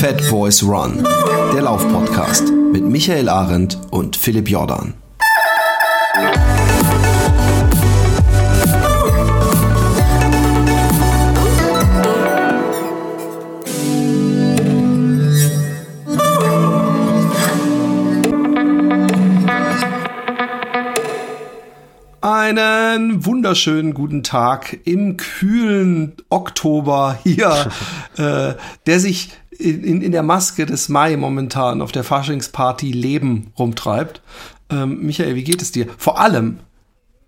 Fat Boys Run, der Laufpodcast mit Michael Arendt und Philipp Jordan. Einen wunderschönen guten Tag im kühlen Oktober hier, äh, der sich in, in der Maske des Mai momentan auf der Faschingsparty Leben rumtreibt. Ähm, Michael, wie geht es dir? Vor allem,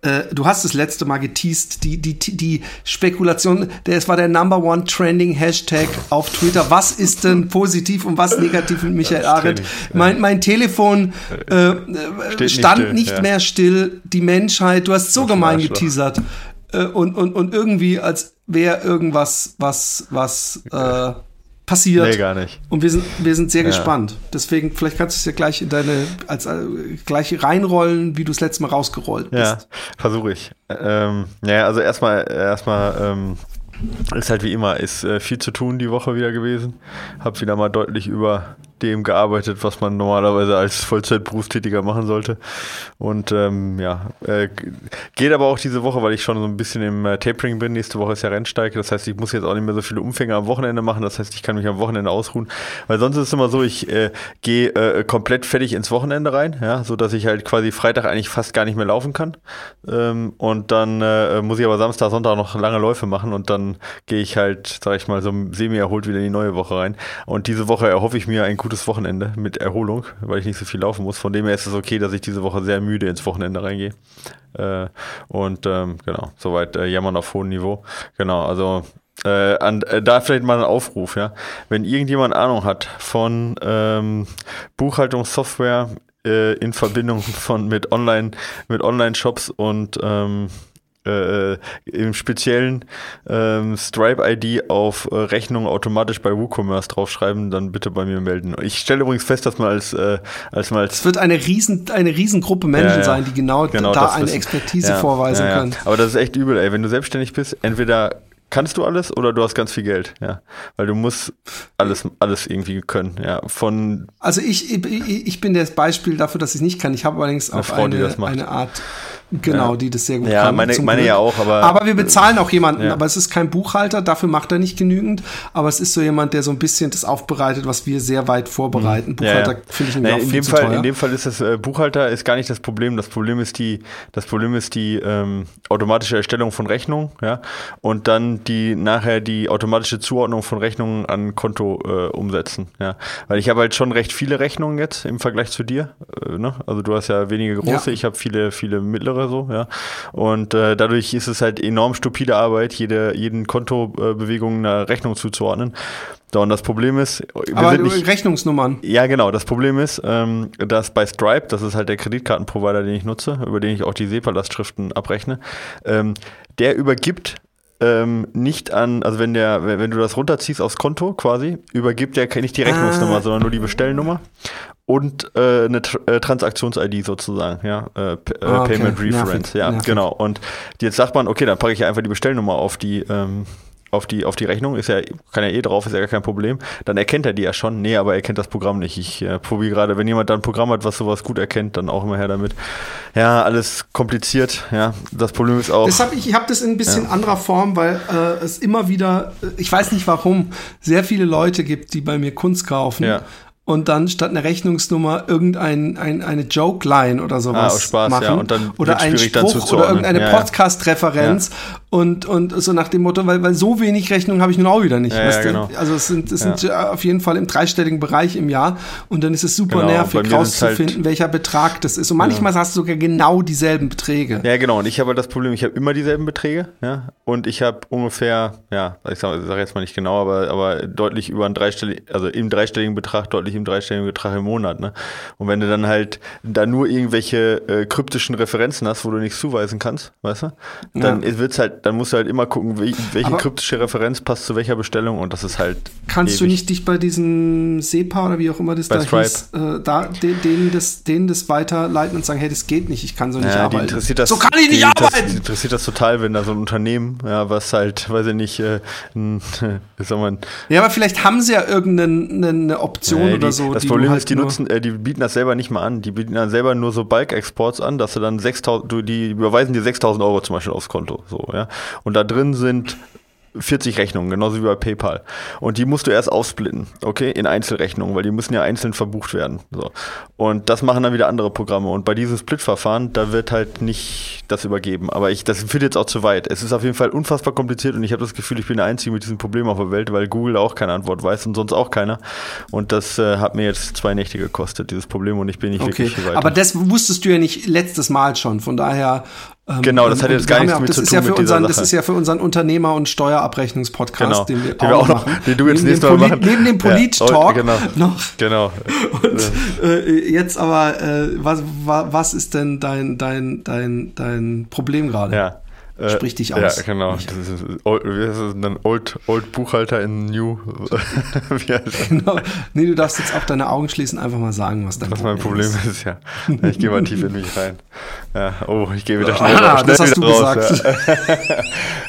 äh, du hast das letzte Mal geteased, die, die, die Spekulation, es war der Number One Trending Hashtag auf Twitter. Was ist denn positiv und was negativ mit Michael Arendt? Mein, mein Telefon äh, äh stand nicht, still, nicht ja. mehr still. Die Menschheit, du hast so gemein geteasert. Äh, und, und, und irgendwie, als wäre irgendwas, was, was, äh, passiert. Nee, gar nicht. Und wir sind, wir sind sehr ja. gespannt. Deswegen, vielleicht kannst du es ja gleich in deine, als, äh, gleich reinrollen, wie du es letztes Mal rausgerollt bist. Ja, versuche ich. Ähm, ja, also erstmal, erstmal, ähm, ist halt wie immer, ist äh, viel zu tun die Woche wieder gewesen. Hab wieder mal deutlich über dem gearbeitet, was man normalerweise als Vollzeitberufstätiger machen sollte. Und ähm, ja, äh, geht aber auch diese Woche, weil ich schon so ein bisschen im äh, Tapering bin. Nächste Woche ist ja Rennsteig. Das heißt, ich muss jetzt auch nicht mehr so viele Umfänge am Wochenende machen. Das heißt, ich kann mich am Wochenende ausruhen. Weil sonst ist es immer so, ich äh, gehe äh, komplett fertig ins Wochenende rein, ja, so dass ich halt quasi Freitag eigentlich fast gar nicht mehr laufen kann. Ähm, und dann äh, muss ich aber Samstag, Sonntag noch lange Läufe machen und dann gehe ich halt, sag ich mal, so semi-erholt wieder in die neue Woche rein. Und diese Woche erhoffe ich mir ein gutes gutes Wochenende mit Erholung, weil ich nicht so viel laufen muss. Von dem her ist es okay, dass ich diese Woche sehr müde ins Wochenende reingehe. Äh, und ähm, genau, soweit äh, jammern auf hohem Niveau. Genau, also äh, an, äh, da vielleicht mal ein Aufruf, ja. Wenn irgendjemand Ahnung hat von ähm, Buchhaltungssoftware äh, in Verbindung von mit Online, mit Online-Shops und ähm, äh, im speziellen ähm, Stripe-ID auf äh, Rechnung automatisch bei WooCommerce draufschreiben, dann bitte bei mir melden. Ich stelle übrigens fest, dass man als, äh, als man als Es wird eine riesen, eine Riesengruppe Menschen ja, ja. sein, die genau, genau da eine Expertise ja, vorweisen können. Aber das ist echt übel, ey. Wenn du selbstständig bist, entweder kannst du alles oder du hast ganz viel Geld, ja. Weil du musst alles, alles irgendwie können, ja. Von also ich, ich, ich bin das Beispiel dafür, dass ich es nicht kann. Ich habe allerdings auch Frau, eine, eine Art Genau, ja. die das sehr gut ja, kann. Meine, meine ja auch, aber. Aber wir bezahlen auch jemanden, ja. aber es ist kein Buchhalter, dafür macht er nicht genügend. Aber es ist so jemand, der so ein bisschen das aufbereitet, was wir sehr weit vorbereiten. Mhm. Buchhalter finde ich auch in dem Fall, teuer. In dem Fall ist das äh, Buchhalter ist gar nicht das Problem. Das Problem ist die, das Problem ist die ähm, automatische Erstellung von Rechnungen, ja. Und dann die nachher die automatische Zuordnung von Rechnungen an Konto äh, umsetzen, ja. Weil ich habe halt schon recht viele Rechnungen jetzt im Vergleich zu dir. Äh, ne? Also du hast ja wenige große, ich habe viele, viele mittlere oder so, ja. Und äh, dadurch ist es halt enorm stupide Arbeit, jede, jeden Kontobewegung eine Rechnung zuzuordnen. So, und das Problem ist, wir Aber sind nicht, Rechnungsnummern. Ja, genau. Das Problem ist, ähm, dass bei Stripe, das ist halt der Kreditkartenprovider, den ich nutze, über den ich auch die SEPA-Lastschriften abrechne, ähm, der übergibt ähm, nicht an, also wenn der, wenn du das runterziehst aufs Konto quasi, übergibt der nicht die Rechnungsnummer, ah. sondern nur die Bestellnummer und äh, eine Tr äh, Transaktions-ID sozusagen, ja, äh, äh ah, okay. Payment Reference, Nervig. ja, Nervig. genau. Und jetzt sagt man, okay, dann packe ich einfach die Bestellnummer auf die ähm, auf die, auf die Rechnung, ist ja, kann ja eh drauf, ist ja gar kein Problem. Dann erkennt er die ja schon. Nee, aber er kennt das Programm nicht. Ich äh, probiere gerade, wenn jemand da ein Programm hat, was sowas gut erkennt, dann auch immer her damit. Ja, alles kompliziert. Ja, das Problem ist auch. Deshalb, ich habe das in ein bisschen ja. anderer Form, weil äh, es immer wieder, ich weiß nicht warum, sehr viele Leute gibt, die bei mir Kunst kaufen. Ja und dann statt einer Rechnungsnummer irgendein ein, eine Joke-Line oder sowas ah, Spaß, machen. Ja. Und dann oder ein Spruch oder irgendeine ja, Podcast-Referenz ja. Und, und so nach dem Motto, weil, weil so wenig Rechnungen habe ich nun auch wieder nicht. Ja, genau. Also es sind, es sind auf jeden Fall im dreistelligen Bereich im Jahr und dann ist es super genau. nervig rauszufinden, halt welcher Betrag das ist. Und manchmal hast du sogar genau dieselben Beträge. Ja, genau. Und ich habe halt das Problem, ich habe immer dieselben Beträge, ja. Und ich habe ungefähr, ja, ich sage sag jetzt mal nicht genau, aber, aber deutlich über einen dreistelligen, also im dreistelligen Betrag deutlich im dreistelligen Betrag im Monat. Ne? Und wenn du dann halt da nur irgendwelche äh, kryptischen Referenzen hast, wo du nichts zuweisen kannst, weißt du, dann ja. wird es halt dann musst du halt immer gucken, welche aber kryptische Referenz passt zu welcher Bestellung und das ist halt. Kannst ewig. du nicht dich bei diesem SEPA oder wie auch immer das bei da Stripe. hieß, äh, da, denen, das, denen das weiterleiten und sagen, hey, das geht nicht, ich kann so nicht ja, arbeiten. Das, so kann ich nicht arbeiten! Das, interessiert das total, wenn da so ein Unternehmen, ja, was halt, weiß ich nicht, äh, ein, soll man. Ja, aber vielleicht haben sie ja irgendeine Option ja, die, oder so. Das Problem halt ist, die nutzen, äh, die bieten das selber nicht mal an. Die bieten dann selber nur so Bulk-Exports an, dass du dann 6000, du, die überweisen dir 6000 Euro zum Beispiel aufs Konto, so, ja. Und da drin sind 40 Rechnungen, genauso wie bei PayPal. Und die musst du erst aufsplitten, okay, in Einzelrechnungen, weil die müssen ja einzeln verbucht werden. So. Und das machen dann wieder andere Programme. Und bei diesem Split-Verfahren, da wird halt nicht das übergeben. Aber ich, das führt jetzt auch zu weit. Es ist auf jeden Fall unfassbar kompliziert und ich habe das Gefühl, ich bin der Einzige mit diesem Problem auf der Welt, weil Google auch keine Antwort weiß und sonst auch keiner. Und das äh, hat mir jetzt zwei Nächte gekostet, dieses Problem, und ich bin nicht okay. wirklich weiter. Aber das wusstest du ja nicht letztes Mal schon. Von daher genau, das hat jetzt gar nichts ja, mit zu tun ja mit unseren, Das ist ja für unseren Unternehmer- und Steuerabrechnungspodcast, genau, den wir, den wir auch, noch, machen. Den du jetzt nächstes Mal machen. Neben dem Polit-Talk ja, genau, noch. Genau. Und äh, jetzt aber, äh, was, was ist denn dein, dein, dein, dein Problem gerade? Ja. Äh, Sprich dich aus. Ja, genau. Das ist, old, wie heißt das denn? Old, old Buchhalter in New. wie heißt das? Genau. Nee, du darfst jetzt auch deine Augen schließen, einfach mal sagen, was dein was Problem, mein Problem ist. ist. ja. Ich gehe mal tief in mich rein. Ja, oh, ich gehe wieder schnell, ah, schnell das hast du raus. Gesagt.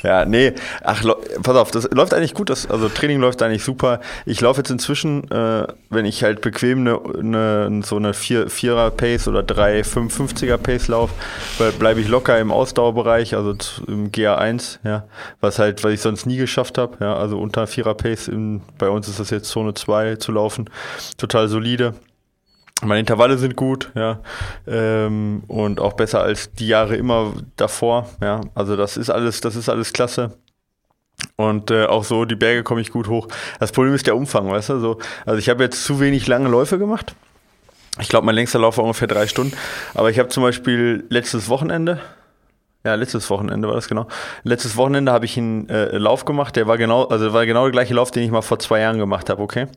Ja. ja, nee. Ach, pass auf, das läuft eigentlich gut. Das, also Training läuft eigentlich super. Ich laufe jetzt inzwischen, äh, wenn ich halt bequem eine, eine, so eine 4er Pace oder 3 550er Pace laufe, bleibe ich locker im Ausdauerbereich, also im GA1, ja, was halt, was ich sonst nie geschafft habe, ja, also unter 4er Pace, in, bei uns ist das jetzt Zone 2 zu laufen, total solide. Meine Intervalle sind gut, ja, ähm, und auch besser als die Jahre immer davor, ja, also das ist alles, das ist alles klasse. Und äh, auch so, die Berge komme ich gut hoch. Das Problem ist der Umfang, weißt du? So, also ich habe jetzt zu wenig lange Läufe gemacht. Ich glaube, mein längster Lauf war ungefähr drei Stunden. Aber ich habe zum Beispiel letztes Wochenende, ja, letztes Wochenende war das genau. Letztes Wochenende habe ich einen äh, Lauf gemacht, der war genau, also war genau der gleiche Lauf, den ich mal vor zwei Jahren gemacht habe, okay?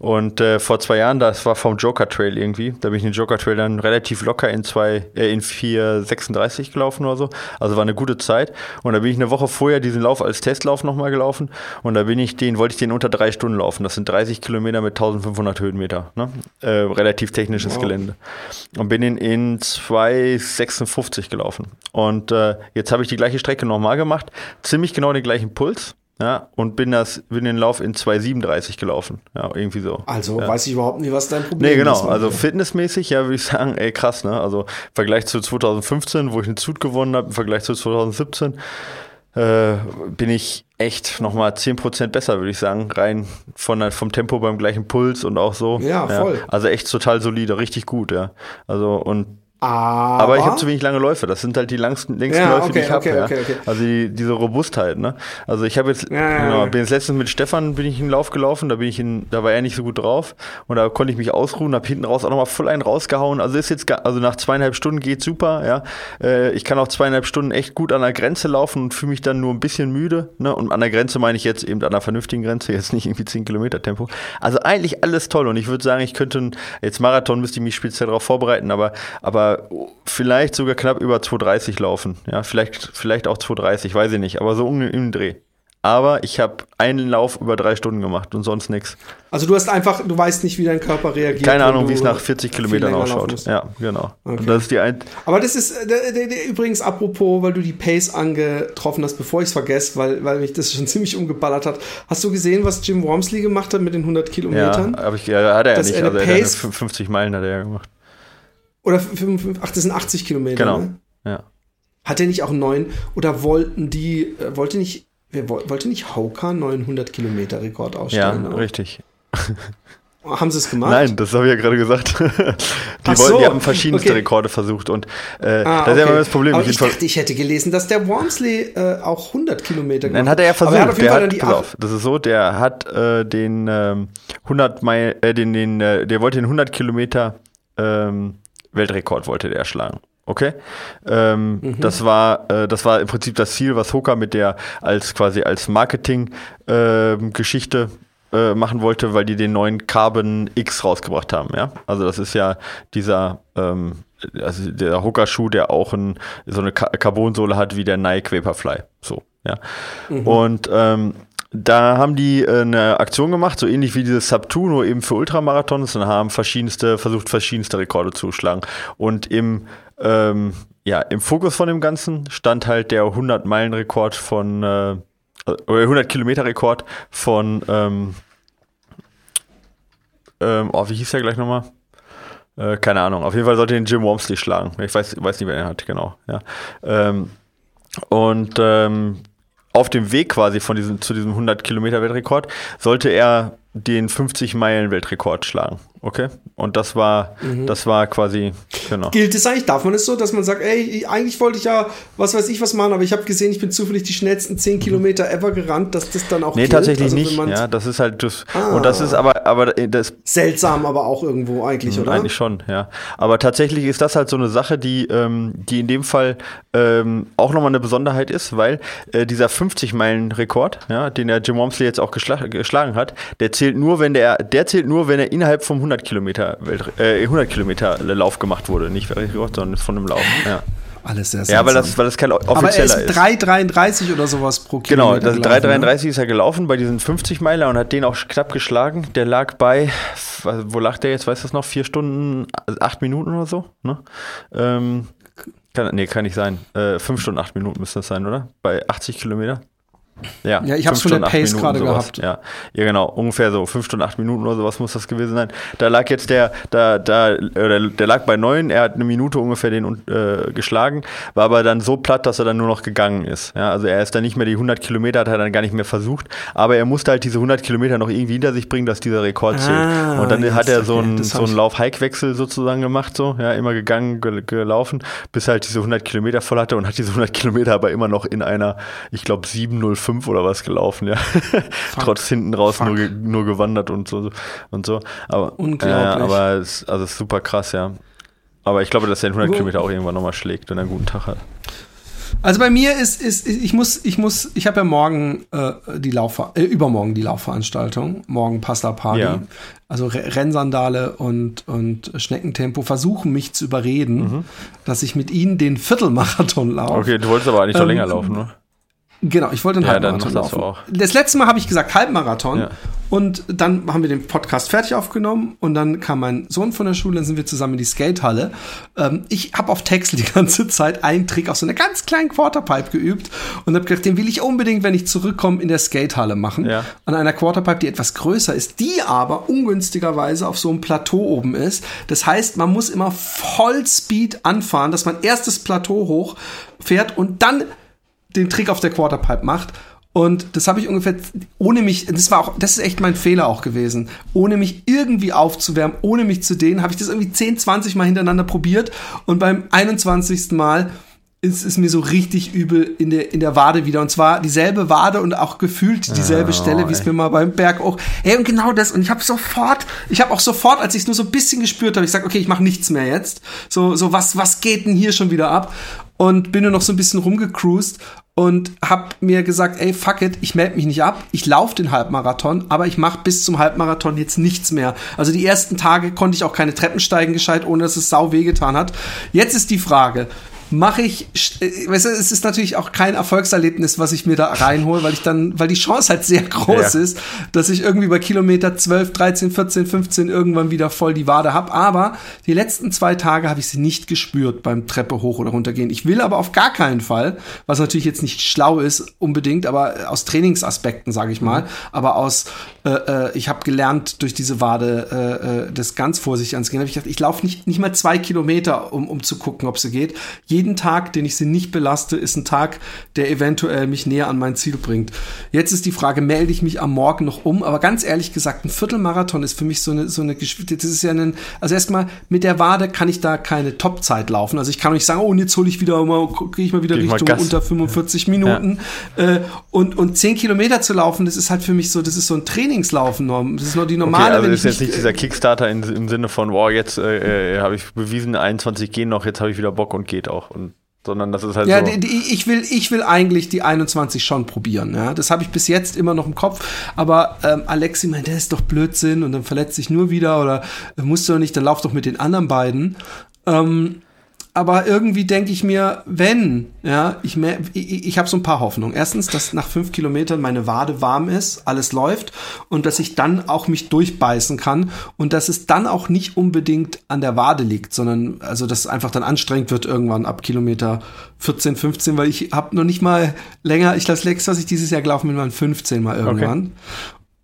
Und äh, vor zwei Jahren, das war vom Joker Trail irgendwie. Da bin ich den Joker Trail dann relativ locker in zwei, äh, in 4,36 gelaufen oder so. Also war eine gute Zeit. Und da bin ich eine Woche vorher diesen Lauf als Testlauf nochmal gelaufen. Und da bin ich den, wollte ich den unter drei Stunden laufen. Das sind 30 Kilometer mit 1500 Höhenmeter. Ne? Äh, relativ technisches wow. Gelände. Und bin ihn in 2,56 gelaufen. Und äh, jetzt habe ich die gleiche Strecke nochmal gemacht, ziemlich genau den gleichen Puls. Ja, und bin das, bin den Lauf in 2,37 gelaufen. Ja, irgendwie so. Also ja. weiß ich überhaupt nicht, was dein Problem ist. Nee, genau. Also fitnessmäßig, ja, würde ich sagen, ey, krass, ne? Also im Vergleich zu 2015, wo ich einen Zut gewonnen habe, im Vergleich zu 2017, äh, bin ich echt nochmal 10% besser, würde ich sagen. Rein von, vom Tempo beim gleichen Puls und auch so. Ja, voll. Ja. Also echt total solide, richtig gut, ja. Also und aber, aber ich habe zu wenig lange Läufe. Das sind halt die langsten, längsten ja, Läufe, okay, die ich habe. Okay, okay, also die, diese Robustheit. Ne? Also ich habe jetzt, ja, genau, bin jetzt letztens mit Stefan bin ich in den Lauf gelaufen. Da bin ich in, da war er nicht so gut drauf und da konnte ich mich ausruhen. Habe hinten raus auch nochmal voll einen rausgehauen. Also ist jetzt, also nach zweieinhalb Stunden geht super. Ja, äh, ich kann auch zweieinhalb Stunden echt gut an der Grenze laufen und fühle mich dann nur ein bisschen müde. Ne? Und an der Grenze meine ich jetzt eben an einer vernünftigen Grenze, jetzt nicht irgendwie 10 Kilometer Tempo. Also eigentlich alles toll und ich würde sagen, ich könnte jetzt Marathon müsste ich mich speziell darauf vorbereiten, aber aber vielleicht vielleicht sogar knapp über 2,30 laufen. Ja, vielleicht, vielleicht auch 2,30, weiß ich nicht, aber so um den Dreh. Aber ich habe einen Lauf über drei Stunden gemacht und sonst nichts. Also du hast einfach, du weißt nicht, wie dein Körper reagiert. Keine Ahnung, wie es nach 40 Kilometern ausschaut. Ja, genau. Okay. das ist die ein Aber das ist äh, übrigens apropos, weil du die Pace angetroffen hast, bevor ich es vergesse, weil, weil mich das schon ziemlich umgeballert hat. Hast du gesehen, was Jim Wormsley gemacht hat mit den 100 Kilometern? Ja, ich, ja, hat er ja nicht. Also er hat 50 Meilen hat er ja gemacht. Oder 55, ach, das sind 80 Kilometer. Genau. Ne? Ja. Hat er nicht auch neun? Oder wollten die, äh, wollte nicht, wer, wollte nicht Hauka 900 Kilometer Rekord ausstellen? Ja, auch? richtig. Haben sie es gemacht? Nein, das habe ich ja gerade gesagt. die, wollten, so, die haben verschiedenste okay. Rekorde versucht und äh, ah, das ist ja immer das Problem. Aber ich dachte, ich hätte gelesen, dass der Wormsley äh, auch 100 Kilometer gemacht hat. Nein, hat er ja versucht. Hat der hat, pass auf, das ist so, der hat äh, den ähm, 100 Meilen, äh, den, den, äh, der wollte den 100 Kilometer ähm, Weltrekord wollte der schlagen. Okay, ähm, mhm. das war äh, das war im Prinzip das Ziel, was Hoka mit der als quasi als Marketing-Geschichte ähm, äh, machen wollte, weil die den neuen Carbon X rausgebracht haben. Ja, also das ist ja dieser ähm, also der Hooker-Schuh, der auch ein, so eine Carbonsohle hat wie der Nike Vaporfly. So, ja. Mhm. Und ähm, da haben die äh, eine Aktion gemacht, so ähnlich wie dieses Sub-2, nur eben für Ultramarathons und haben verschiedenste, versucht verschiedenste Rekorde zu schlagen. Und im, ähm, ja, im Fokus von dem Ganzen stand halt der 100-Meilen-Rekord von, äh, oder 100-Kilometer-Rekord von, ähm, ähm, oh, wie hieß der gleich nochmal? Äh, keine Ahnung. Auf jeden Fall sollte den Jim Wormsley schlagen. Ich weiß, weiß nicht, wer er hat, genau. Ja. Ähm, und ähm, auf dem Weg quasi von diesem, zu diesem 100 Kilometer Weltrekord sollte er den 50 Meilen Weltrekord schlagen. Okay? Und das war, mhm. das war quasi, genau. Gilt es eigentlich, darf man es so, dass man sagt, ey, eigentlich wollte ich ja, was weiß ich was machen, aber ich habe gesehen, ich bin zufällig die schnellsten 10 mhm. Kilometer ever gerannt, dass das dann auch Nee, gilt? tatsächlich also, nicht, ja, das ist halt, das, ah. und das ist aber, aber das. Seltsam aber auch irgendwo eigentlich, mhm, oder? Eigentlich schon, ja. Aber tatsächlich ist das halt so eine Sache, die, ähm, die in dem Fall ähm, auch nochmal eine Besonderheit ist, weil äh, dieser 50 Meilen Rekord, ja, den der Jim Wormsley jetzt auch geschla geschlagen hat, der zählt nur, wenn der, der zählt nur, wenn er innerhalb vom 100 Kilometer, äh, 100 Kilometer Lauf gemacht wurde. Nicht sondern von einem Lauf. Ja. Alles sehr. Ja, weil das, weil das kein offizieller Aber er ist. 3,33 oder sowas pro genau, Kilometer. Genau, 3,33 ne? ist er gelaufen bei diesen 50 Meiler und hat den auch knapp geschlagen. Der lag bei, wo lag der jetzt, weißt du das noch? Vier Stunden, acht Minuten oder so? Ne? Ähm, kann, nee, kann nicht sein. Äh, fünf Stunden, acht Minuten müsste das sein, oder? Bei 80 Kilometer? Ja, ja ich habe von der Pace gerade gehabt. Ja. ja, genau, ungefähr so fünf Stunden, acht Minuten oder sowas muss das gewesen sein. Da lag jetzt der, da, da, oder der lag bei neun, er hat eine Minute ungefähr den äh, geschlagen, war aber dann so platt, dass er dann nur noch gegangen ist. Ja, also er ist dann nicht mehr die 100 Kilometer, hat er dann gar nicht mehr versucht, aber er musste halt diese 100 Kilometer noch irgendwie hinter sich bringen, dass dieser Rekord zählt. Ah, Und dann hat er so einen, so einen Lauf-Hike-Wechsel sozusagen gemacht, so, ja, immer gegangen, ge gelaufen, bis er halt diese 100 Kilometer voll hatte und hat diese 100 Kilometer aber immer noch in einer, ich glaube, 705 fünf oder was gelaufen, ja. Trotz hinten raus nur, nur gewandert und so und so. Aber, Unglaublich. Äh, aber es, also es ist super krass, ja. Aber ich glaube, dass er in 100 Kilometer auch irgendwann nochmal schlägt, wenn er einen guten Tag hat. Also bei mir ist, ist ich muss, ich muss, ich habe ja morgen äh, die Lauf, äh, übermorgen die Laufveranstaltung, morgen Pasta Party, ja. also Rennsandale und und Schneckentempo versuchen mich zu überreden, mhm. dass ich mit ihnen den Viertelmarathon laufe. Okay, du wolltest aber eigentlich ähm, noch länger laufen, ne? Genau, ich wollte einen ja, Halbmarathon laufen. Auch. Das letzte Mal habe ich gesagt Halbmarathon ja. und dann haben wir den Podcast fertig aufgenommen und dann kam mein Sohn von der Schule, dann sind wir zusammen in die Skatehalle. Ähm, ich habe auf Texel die ganze Zeit einen Trick auf so einer ganz kleinen Quarterpipe geübt und habe gedacht, den will ich unbedingt, wenn ich zurückkomme, in der Skatehalle machen. Ja. An einer Quarterpipe, die etwas größer ist, die aber ungünstigerweise auf so einem Plateau oben ist. Das heißt, man muss immer Vollspeed anfahren, dass man erst das Plateau hochfährt und dann den Trick auf der Quarterpipe macht. Und das habe ich ungefähr, ohne mich, das war auch, das ist echt mein Fehler auch gewesen, ohne mich irgendwie aufzuwärmen, ohne mich zu dehnen, habe ich das irgendwie 10, 20 Mal hintereinander probiert und beim 21. Mal ist es mir so richtig übel in der, in der Wade wieder. Und zwar dieselbe Wade und auch gefühlt dieselbe oh, Stelle, wie es mir mal beim Berg auch. Hey, und genau das. Und ich habe sofort, ich habe auch sofort, als ich es nur so ein bisschen gespürt habe, ich sag, okay, ich mache nichts mehr jetzt. So, so was, was geht denn hier schon wieder ab? Und bin nur noch so ein bisschen rumgecruised und hab mir gesagt, ey, fuck it, ich melde mich nicht ab, ich laufe den Halbmarathon, aber ich mache bis zum Halbmarathon jetzt nichts mehr. Also die ersten Tage konnte ich auch keine Treppen steigen gescheit, ohne dass es sau wehgetan hat. Jetzt ist die Frage, mache ich, äh, weißt du, es ist natürlich auch kein Erfolgserlebnis, was ich mir da reinhole, weil ich dann, weil die Chance halt sehr groß ja. ist, dass ich irgendwie bei Kilometer 12, 13, 14, 15 irgendwann wieder voll die Wade hab. Aber die letzten zwei Tage habe ich sie nicht gespürt beim Treppe hoch oder runter gehen. Ich will aber auf gar keinen Fall, was natürlich jetzt nicht schlau ist unbedingt, aber aus Trainingsaspekten, sage ich mal, mhm. aber aus, äh, äh, ich habe gelernt durch diese Wade äh, äh, das ganz vorsichtig anzugehen. Hab ich gedacht, ich laufe nicht, nicht mal zwei Kilometer, um, um zu gucken, ob sie geht. Je jeden Tag, den ich sie nicht belaste, ist ein Tag, der eventuell mich näher an mein Ziel bringt. Jetzt ist die Frage, melde ich mich am Morgen noch um? Aber ganz ehrlich gesagt, ein Viertelmarathon ist für mich so eine, so eine. Das ist ja ein, also erstmal mit der Wade kann ich da keine Topzeit laufen. Also ich kann nicht sagen, oh, jetzt hole ich wieder mal, gehe ich mal wieder Geh Richtung unter 45 Minuten. Ja. Äh, und, und 10 Kilometer zu laufen, das ist halt für mich so, das ist so ein Trainingslaufen. Das ist nur die normale. Okay, also das ist jetzt nicht dieser Kickstarter in, im Sinne von, wow, jetzt äh, äh habe ich bewiesen, 21 gehen noch, jetzt habe ich wieder Bock und geht auch. Und sondern das ist halt ja, so. Die, die, ich will, ich will eigentlich die 21 schon probieren. Ja, das habe ich bis jetzt immer noch im Kopf. Aber ähm, Alexi meint, der ist doch Blödsinn und dann verletzt sich nur wieder oder äh, musst du doch nicht, dann lauf doch mit den anderen beiden. Ähm, aber irgendwie denke ich mir, wenn, ja, ich, mehr, ich, ich habe so ein paar Hoffnungen. Erstens, dass nach fünf Kilometern meine Wade warm ist, alles läuft und dass ich dann auch mich durchbeißen kann und dass es dann auch nicht unbedingt an der Wade liegt, sondern also dass es einfach dann anstrengend wird irgendwann ab Kilometer 14, 15, weil ich habe noch nicht mal länger, ich das längst, was ich dieses Jahr gelaufen bin, waren 15 mal irgendwann. Okay.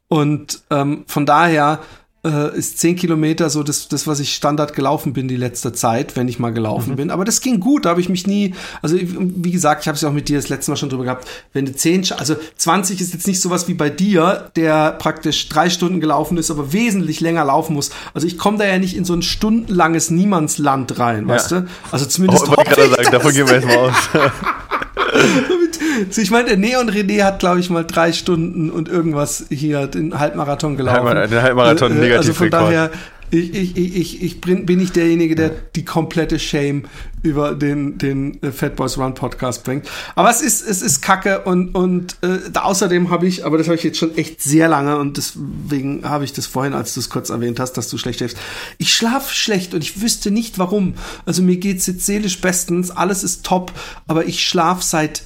Und ähm, von daher äh, ist zehn Kilometer so das, das, was ich Standard gelaufen bin die letzte Zeit, wenn ich mal gelaufen mhm. bin. Aber das ging gut, da habe ich mich nie, also wie gesagt, ich habe es ja auch mit dir das letzte Mal schon drüber gehabt, wenn du zehn, also 20 ist jetzt nicht sowas wie bei dir, der praktisch drei Stunden gelaufen ist, aber wesentlich länger laufen muss. Also ich komme da ja nicht in so ein stundenlanges Niemandsland rein, ja. weißt du? Also zumindest. Oh, ich gerade sagen, davon gehen wir jetzt mal aus. ich meine, der Neon René hat, glaube ich, mal drei Stunden und irgendwas hier den Halbmarathon gelaufen. Den Halbmarathon äh, negativ Also von daher, ich, ich, ich, ich bin, bin nicht derjenige, der die komplette Shame über den, den äh, Fat Boys Run Podcast bringt. Aber es ist, es ist kacke und, und äh, außerdem habe ich, aber das habe ich jetzt schon echt sehr lange und deswegen habe ich das vorhin, als du es kurz erwähnt hast, dass du schlecht schläfst. Ich schlafe schlecht und ich wüsste nicht warum. Also mir geht's jetzt seelisch bestens, alles ist top, aber ich schlafe seit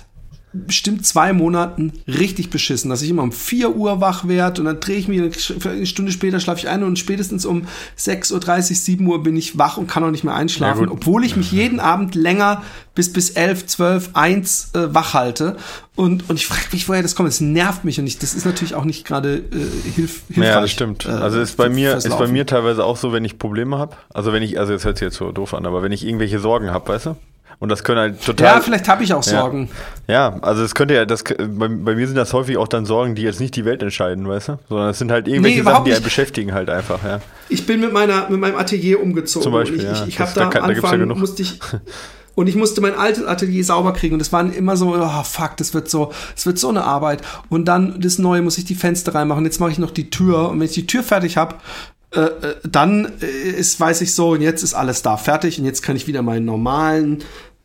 bestimmt zwei Monaten richtig beschissen, dass ich immer um 4 Uhr wach werde und dann drehe ich mich, eine Stunde später schlafe ich ein und spätestens um 6.30 Uhr, 7 Uhr bin ich wach und kann auch nicht mehr einschlafen, ja, obwohl ich mich jeden Abend länger bis bis 11, 12, 1 äh, wach halte und, und ich frage mich, woher das kommt. Es nervt mich und ich, das ist natürlich auch nicht gerade äh, hilf, hilfreich. Ja, das stimmt. Äh, also ist bei mir ist bei mir teilweise auch so, wenn ich Probleme habe. Also wenn ich, also jetzt hört sich jetzt so doof an, aber wenn ich irgendwelche Sorgen habe, weißt du, und das können halt total. Ja, vielleicht habe ich auch Sorgen. Ja, ja also es könnte ja, das, bei, bei, mir sind das häufig auch dann Sorgen, die jetzt nicht die Welt entscheiden, weißt du? Sondern es sind halt irgendwelche nee, Sachen, die einen beschäftigen halt einfach, ja. Ich bin mit meiner, mit meinem Atelier umgezogen. Zum Beispiel, ich, ja. ich, ich habe da, da am Anfang, ja musste ich, und ich musste mein altes Atelier sauber kriegen und es waren immer so, oh fuck, das wird so, es wird so eine Arbeit. Und dann das Neue muss ich die Fenster reinmachen. Jetzt mache ich noch die Tür und wenn ich die Tür fertig habe, äh, äh, dann ist, weiß ich so, und jetzt ist alles da fertig und jetzt kann ich wieder meinen normalen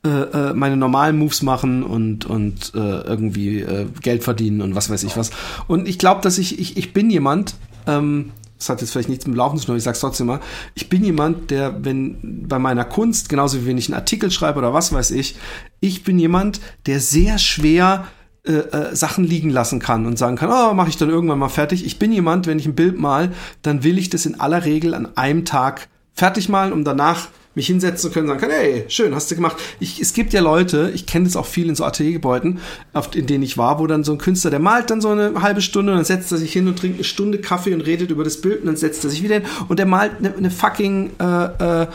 äh, äh, meine normalen Moves machen und, und äh, irgendwie äh, Geld verdienen und was weiß ich was. Und ich glaube, dass ich, ich, ich bin jemand, ähm, das hat jetzt vielleicht nichts mit Laufen zu tun, ich sag's trotzdem mal, ich bin jemand, der, wenn bei meiner Kunst, genauso wie wenn ich einen Artikel schreibe oder was weiß ich, ich bin jemand, der sehr schwer äh, äh, Sachen liegen lassen kann und sagen kann, oh, mache ich dann irgendwann mal fertig. Ich bin jemand, wenn ich ein Bild mal, dann will ich das in aller Regel an einem Tag fertig malen, um danach mich hinsetzen können und sagen kann, hey, schön, hast du gemacht. Ich, es gibt ja Leute, ich kenne das auch viel in so Ateliergebäuden, in denen ich war, wo dann so ein Künstler, der malt dann so eine halbe Stunde und dann setzt er sich hin und trinkt eine Stunde Kaffee und redet über das Bild und dann setzt er sich wieder hin und der malt eine, eine fucking äh, äh,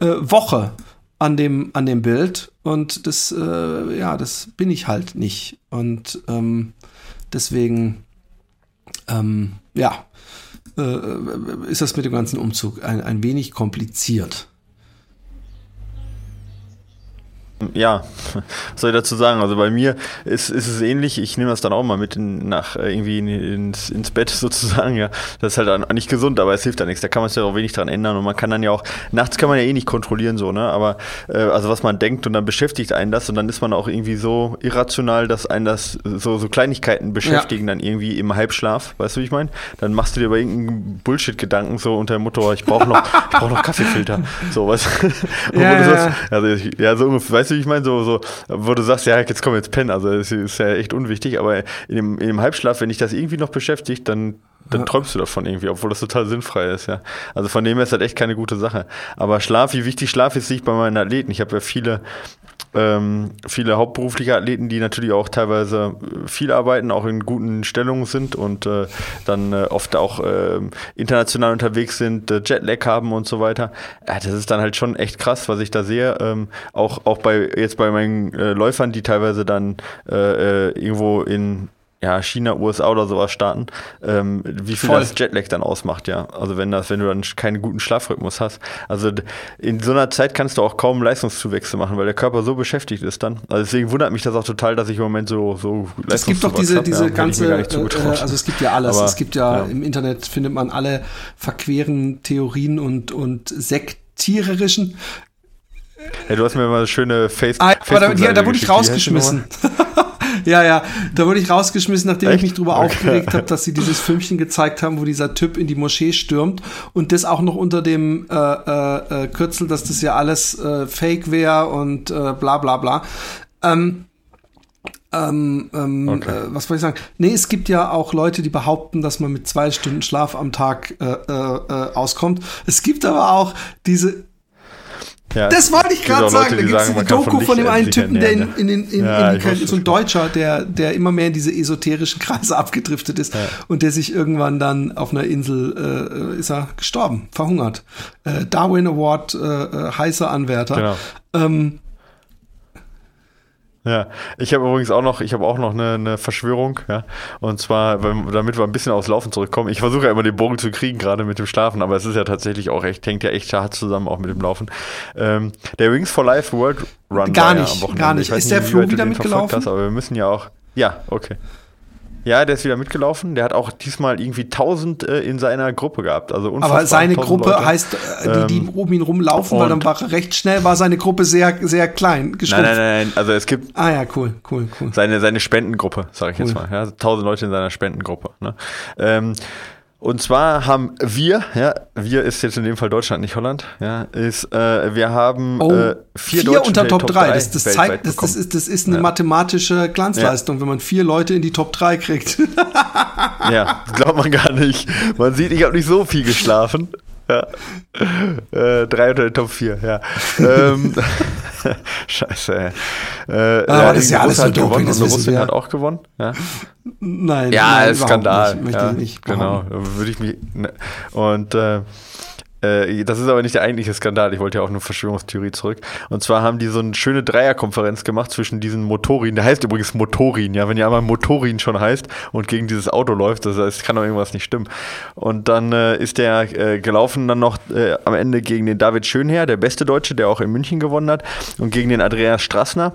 äh, Woche an dem, an dem Bild und das, äh, ja, das bin ich halt nicht und ähm, deswegen, ähm, ja, äh, ist das mit dem ganzen Umzug ein, ein wenig kompliziert. Ja, was soll ich dazu sagen? Also bei mir ist, ist es ähnlich. Ich nehme das dann auch mal mit in, nach äh, irgendwie in, ins, ins Bett sozusagen. Ja, das ist halt nicht gesund, aber es hilft da nichts. Da kann man sich ja auch wenig dran ändern und man kann dann ja auch nachts kann man ja eh nicht kontrollieren so, ne? Aber äh, also was man denkt und dann beschäftigt einen das und dann ist man auch irgendwie so irrational, dass einen das so so Kleinigkeiten beschäftigen ja. dann irgendwie im Halbschlaf. Weißt du, wie ich meine? Dann machst du dir über irgendeinen Bullshit Gedanken so unter dem Motto, ich brauche noch, ich brauche noch Kaffeefilter. So was. Ja, ja. Also ja so ungefähr. Weißt du, ich meine, so, so, wo du sagst, ja, jetzt komm jetzt pennen, also das ist ja echt unwichtig, aber in dem, in dem Halbschlaf, wenn dich das irgendwie noch beschäftigt, dann dann träumst du davon irgendwie, obwohl das total sinnfrei ist, ja. Also von dem her ist das echt keine gute Sache. Aber Schlaf, wie wichtig Schlaf ist, sehe ich bei meinen Athleten. Ich habe ja viele, ähm, viele hauptberufliche Athleten, die natürlich auch teilweise viel arbeiten, auch in guten Stellungen sind und äh, dann äh, oft auch äh, international unterwegs sind, äh, Jetlag haben und so weiter. Das ist dann halt schon echt krass, was ich da sehe. Ähm, auch, auch bei jetzt bei meinen äh, Läufern, die teilweise dann äh, äh irgendwo in ja, China, USA oder sowas starten, ähm, wie viel Voll. das Jetlag dann ausmacht, ja. Also wenn das, wenn du dann keinen guten Schlafrhythmus hast. Also in so einer Zeit kannst du auch kaum Leistungszuwächse machen, weil der Körper so beschäftigt ist dann. Also deswegen wundert mich das auch total, dass ich im Moment so, so Es gibt doch diese, hab, diese ja, ganze, äh, also es gibt ja alles. Aber, es gibt ja, ja, im Internet findet man alle verqueren Theorien und, und sektiererischen Hey, du hast mir mal eine schöne Face ah, aber da, da, da wurde ich rausgeschmissen. Ja, ja, da wurde ich rausgeschmissen, nachdem Echt? ich mich darüber okay. aufgeregt habe, dass sie dieses Filmchen gezeigt haben, wo dieser Typ in die Moschee stürmt und das auch noch unter dem äh, äh, äh Kürzel, dass das ja alles äh, Fake wäre und äh, bla bla bla. Ähm, ähm, ähm, okay. äh, was wollte ich sagen? Nee, es gibt ja auch Leute, die behaupten, dass man mit zwei Stunden Schlaf am Tag äh, äh, äh auskommt. Es gibt aber auch diese ja, das wollte ich gerade sagen. Da gibt es eine Doku von, von dem einen Typen, der in, in, in, in, ja, in die, so ein Deutscher, der, der immer mehr in diese esoterischen Kreise abgedriftet ist ja. und der sich irgendwann dann auf einer Insel äh, ist er gestorben, verhungert. Äh, Darwin Award, äh, äh heißer Anwärter. Genau. Ähm, ja, ich habe übrigens auch noch, ich habe auch noch eine, eine, Verschwörung, ja. Und zwar, damit wir ein bisschen aufs Laufen zurückkommen. Ich versuche ja immer den Bogen zu kriegen, gerade mit dem Schlafen, aber es ist ja tatsächlich auch echt, hängt ja echt hart zusammen, auch mit dem Laufen. Ähm, der Wings for Life World Run gar nicht, ja gar nicht. Ist der Flo wieder mitgelaufen? Hast, aber wir müssen ja auch. Ja, okay. Ja, der ist wieder mitgelaufen. Der hat auch diesmal irgendwie 1000 äh, in seiner Gruppe gehabt. Also Aber seine Gruppe Leute. heißt, äh, die, die ähm, um ihn rumlaufen, weil dann war recht schnell, war seine Gruppe sehr, sehr klein, geschrumpft. Nein, nein, nein, also es gibt. Ah ja, cool, cool, cool. Seine, seine Spendengruppe, sage ich cool. jetzt mal. Ja, 1000 Leute in seiner Spendengruppe. Ne? Ähm, und zwar haben wir, ja, wir ist jetzt in dem Fall Deutschland, nicht Holland, ja, ist, äh, wir haben oh, äh, vier, vier unter Top 3. Das, das zeigt, das, das, ist, das ist eine ja. mathematische Glanzleistung, ja. wenn man vier Leute in die Top 3 kriegt. ja, glaubt man gar nicht. Man sieht, ich habe nicht so viel geschlafen. Ja. Äh, drei unter den Top 4, ja. ähm, Scheiße, ey. Äh, ah, ja, das ist ja alles so gewonnen und Russland hat auch gewonnen. Ja? Nein, ja, nein, Skandal. Nicht. Ja, nicht genau, würde ich mich. Ne. Und äh, äh, das ist aber nicht der eigentliche Skandal. Ich wollte ja auch eine Verschwörungstheorie zurück. Und zwar haben die so eine schöne Dreierkonferenz gemacht zwischen diesen Motorin. Der heißt übrigens Motorin, ja. Wenn ihr einmal Motorin schon heißt und gegen dieses Auto läuft, das heißt, kann doch irgendwas nicht stimmen. Und dann äh, ist der äh, gelaufen dann noch äh, am Ende gegen den David Schönherr, der beste Deutsche, der auch in München gewonnen hat. Und gegen den Andreas Strassner,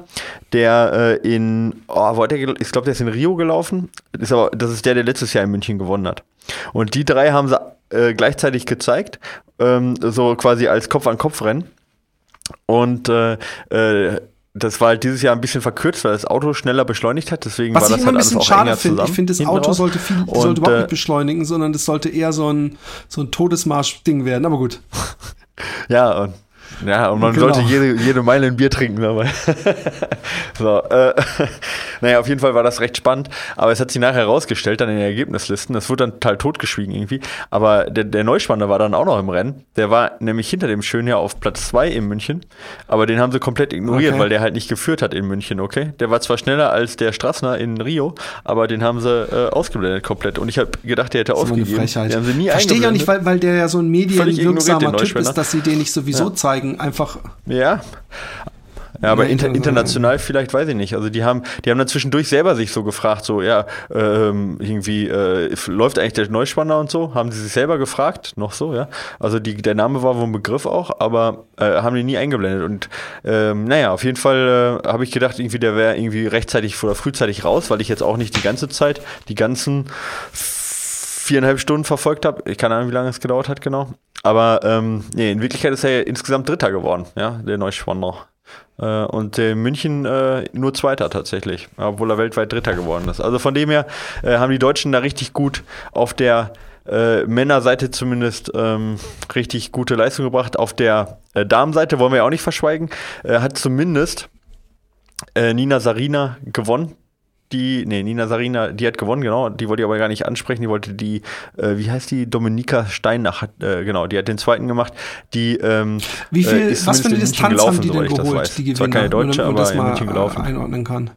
der äh, in, oh, wo hat ich glaube, der ist in Rio gelaufen. Ist aber, das ist der, der letztes Jahr in München gewonnen hat. Und die drei haben sie äh, gleichzeitig gezeigt, ähm, so quasi als Kopf-an-Kopf-Rennen. Und äh, äh, das war halt dieses Jahr ein bisschen verkürzt, weil das Auto schneller beschleunigt hat. Deswegen Was war das halt alles auch schade enger finde. Ich finde, das Auto sollte, viel, und, sollte überhaupt nicht äh, beschleunigen, sondern das sollte eher so ein, so ein Todesmarsch-Ding werden. Aber gut. ja, und ja, und man genau. sollte jede, jede Meile ein Bier trinken dabei. so, äh, naja, auf jeden Fall war das recht spannend, aber es hat sich nachher herausgestellt, dann in den Ergebnislisten, das wurde dann total totgeschwiegen irgendwie, aber der, der Neuspanner war dann auch noch im Rennen, der war nämlich hinter dem Schönjahr auf Platz 2 in München, aber den haben sie komplett ignoriert, okay. weil der halt nicht geführt hat in München, okay? Der war zwar schneller als der Strassner in Rio, aber den haben sie äh, ausgeblendet komplett und ich habe gedacht, der hätte ausgegeben. Den haben sie nie Verstehe ich auch nicht, weil, weil der ja so ein medienwirksamer Typ ist, dass sie den nicht sowieso ja. zeigen zeigen, einfach. Ja. Ja, aber inter international vielleicht weiß ich nicht. Also die haben, die haben dann zwischendurch selber sich so gefragt, so ja, ähm, irgendwie äh, läuft eigentlich der Neuspanner und so, haben sie sich selber gefragt, noch so, ja. Also die, der Name war wohl ein Begriff auch, aber äh, haben die nie eingeblendet. Und ähm, naja, auf jeden Fall äh, habe ich gedacht, irgendwie der wäre irgendwie rechtzeitig oder frühzeitig raus, weil ich jetzt auch nicht die ganze Zeit, die ganzen viereinhalb Stunden verfolgt habe. Ich keine Ahnung, wie lange es gedauert hat, genau. Aber ähm, nee, in Wirklichkeit ist er insgesamt Dritter geworden, ja, der Neuschwander. Äh, und der München äh, nur Zweiter tatsächlich, obwohl er weltweit Dritter geworden ist. Also von dem her äh, haben die Deutschen da richtig gut auf der äh, Männerseite zumindest ähm, richtig gute Leistung gebracht. Auf der äh, Damenseite wollen wir ja auch nicht verschweigen, äh, hat zumindest äh, Nina Sarina gewonnen die, nee, Nina Sarina, die hat gewonnen, genau. Die wollte ich aber gar nicht ansprechen. Die wollte die, äh, wie heißt die? Dominika Steinach, hat, äh, genau, die hat den zweiten gemacht. Die, ähm, wie viel, äh, was für eine Distanz gelaufen, haben die denn geholt, die Gewinner? Zwar keine Deutsche, aber das in München gelaufen. einordnen kann.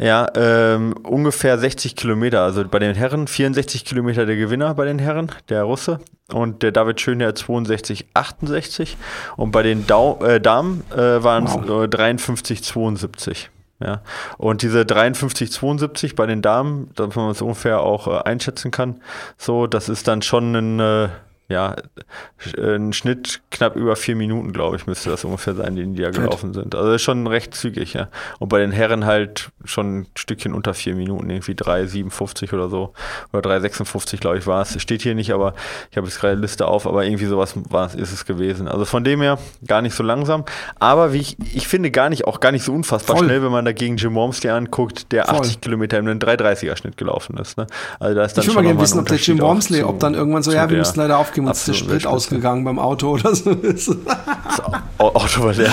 Ja, ähm, ungefähr 60 Kilometer. Also bei den Herren 64 Kilometer der Gewinner bei den Herren, der Russe. Und der David Schönherr 62, 68. Und bei den Dau äh, Damen äh, waren es wow. äh, 53, 72. Ja. Und diese 53, 72 bei den Damen, damit man es ungefähr auch äh, einschätzen kann, so, das ist dann schon ein, äh, ja, ein Schnitt knapp über vier Minuten, glaube ich, müsste das ungefähr sein, die, die da gelaufen sind. Also ist schon recht zügig, ja. Und bei den Herren halt schon ein Stückchen unter vier Minuten, irgendwie 3,57 oder so. Oder 3,56, glaube ich, war es. Steht hier nicht, aber ich habe jetzt gerade eine Liste auf, aber irgendwie sowas war es, ist es gewesen. Also von dem her gar nicht so langsam. Aber wie ich, ich finde gar nicht, auch gar nicht so unfassbar Voll. schnell, wenn man dagegen Jim Wormsley anguckt, der Voll. 80 Kilometer in einem 3,30er Schnitt gelaufen ist. Ne? Also da ist dann ich würde mal gerne wissen, ob der Jim Wormsley, ob dann irgendwann so, ja, wir müssen leider aufgeben, uns ist der Sprit ausgegangen beim Auto oder so. Das Auto war leer.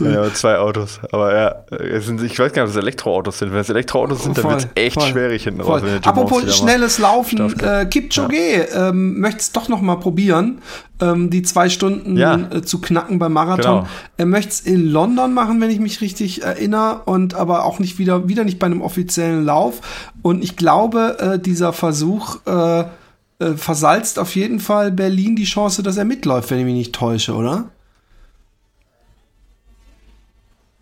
ja, zwei Autos. Aber ja, sind, ich weiß gar nicht, ob es Elektroautos sind. Wenn es Elektroautos sind, dann wird es echt voll, schwierig hinten raus. Apropos schnelles Laufen, äh, Kipchoge ja. ähm, möchte es doch noch mal probieren, ähm, die zwei Stunden ja. äh, zu knacken beim Marathon. Genau. Er möchte es in London machen, wenn ich mich richtig erinnere, und aber auch nicht wieder, wieder nicht bei einem offiziellen Lauf. Und ich glaube, äh, dieser Versuch, äh, äh, versalzt auf jeden Fall Berlin die Chance, dass er mitläuft, wenn ich mich nicht täusche, oder?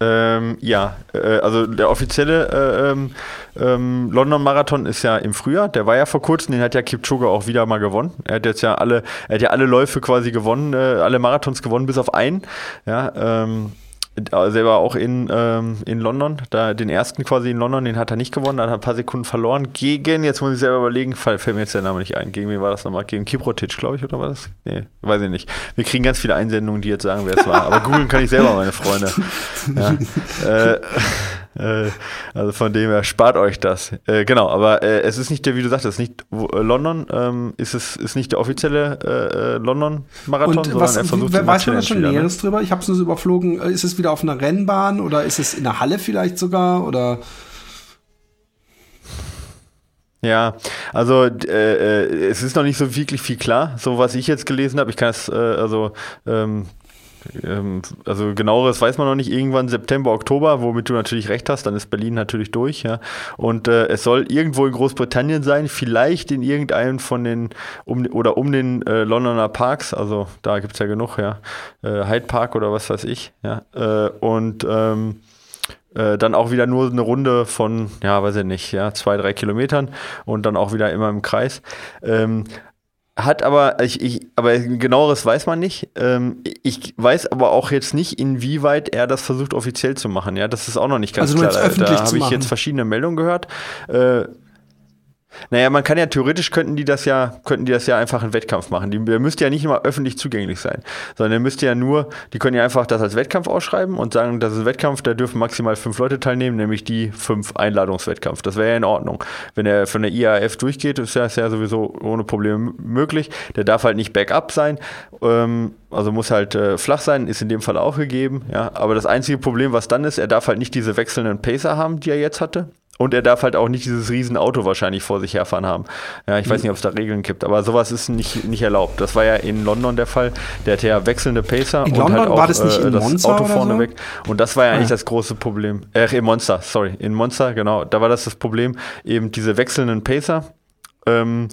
Ähm, ja, äh, also der offizielle äh, ähm, ähm, London Marathon ist ja im Frühjahr. Der war ja vor kurzem, den hat ja Kipchoge auch wieder mal gewonnen. Er hat jetzt ja alle, er hat ja alle Läufe quasi gewonnen, äh, alle Marathons gewonnen, bis auf einen. Ja, ähm, selber auch in, ähm, in London, da den ersten quasi in London, den hat er nicht gewonnen, dann hat er ein paar Sekunden verloren gegen, jetzt muss ich selber überlegen, fällt mir jetzt der Name nicht ein, gegen wen war das nochmal? Gegen Kiprotic, glaube ich, oder war das? Nee, weiß ich nicht. Wir kriegen ganz viele Einsendungen, die jetzt sagen, wer es war, aber googeln kann ich selber, meine Freunde. Ja. äh, äh, also von dem her spart euch das. Äh, genau, aber äh, es ist nicht der, wie du sagtest, nicht äh, London, ähm, ist es ist nicht der offizielle äh, London-Marathon, sondern was, er versucht wer, Weiß man da schon wieder, ne? Näheres ne? drüber? Ich habe es nur so überflogen. Ist es wieder auf einer Rennbahn oder ist es in der Halle vielleicht sogar oder? Ja, also äh, es ist noch nicht so wirklich viel klar, so was ich jetzt gelesen habe. Ich kann es, äh, also ähm, also genaueres weiß man noch nicht, irgendwann September, Oktober, womit du natürlich recht hast, dann ist Berlin natürlich durch, ja. Und äh, es soll irgendwo in Großbritannien sein, vielleicht in irgendeinem von den, um oder um den äh, Londoner Parks, also da gibt es ja genug, ja. Äh, Hyde Park oder was weiß ich, ja. Äh, und ähm, äh, dann auch wieder nur eine Runde von, ja, weiß ich nicht, ja, zwei, drei Kilometern und dann auch wieder immer im Kreis. Ähm, hat aber, ich, ich, aber genaueres weiß man nicht. Ähm, ich weiß aber auch jetzt nicht, inwieweit er das versucht offiziell zu machen. Ja, das ist auch noch nicht ganz also klar. Da, da habe ich jetzt verschiedene Meldungen gehört. Äh, naja, man kann ja theoretisch könnten die das ja, könnten die das ja einfach einen Wettkampf machen. Die, der müsste ja nicht immer öffentlich zugänglich sein, sondern der müsste ja nur, die können ja einfach das als Wettkampf ausschreiben und sagen, das ist ein Wettkampf, da dürfen maximal fünf Leute teilnehmen, nämlich die fünf Einladungswettkampf. Das wäre ja in Ordnung. Wenn er von der IAF durchgeht, ist das ja sowieso ohne Probleme möglich. Der darf halt nicht Backup sein. Ähm, also muss halt äh, flach sein, ist in dem Fall auch gegeben, ja. Aber das einzige Problem, was dann ist, er darf halt nicht diese wechselnden Pacer haben, die er jetzt hatte. Und er darf halt auch nicht dieses riesen Auto wahrscheinlich vor sich herfahren haben. Ja, ich weiß nicht, ob es da Regeln gibt, aber sowas ist nicht, nicht erlaubt. Das war ja in London der Fall. Der hatte ja wechselnde Pacer in und London halt auch war das, nicht äh, das Monza Auto vorne so? weg. Und das war ja eigentlich ah. das große Problem. Äh, in Monster, sorry. In Monster, genau. Da war das das Problem, eben diese wechselnden Pacer. Ähm,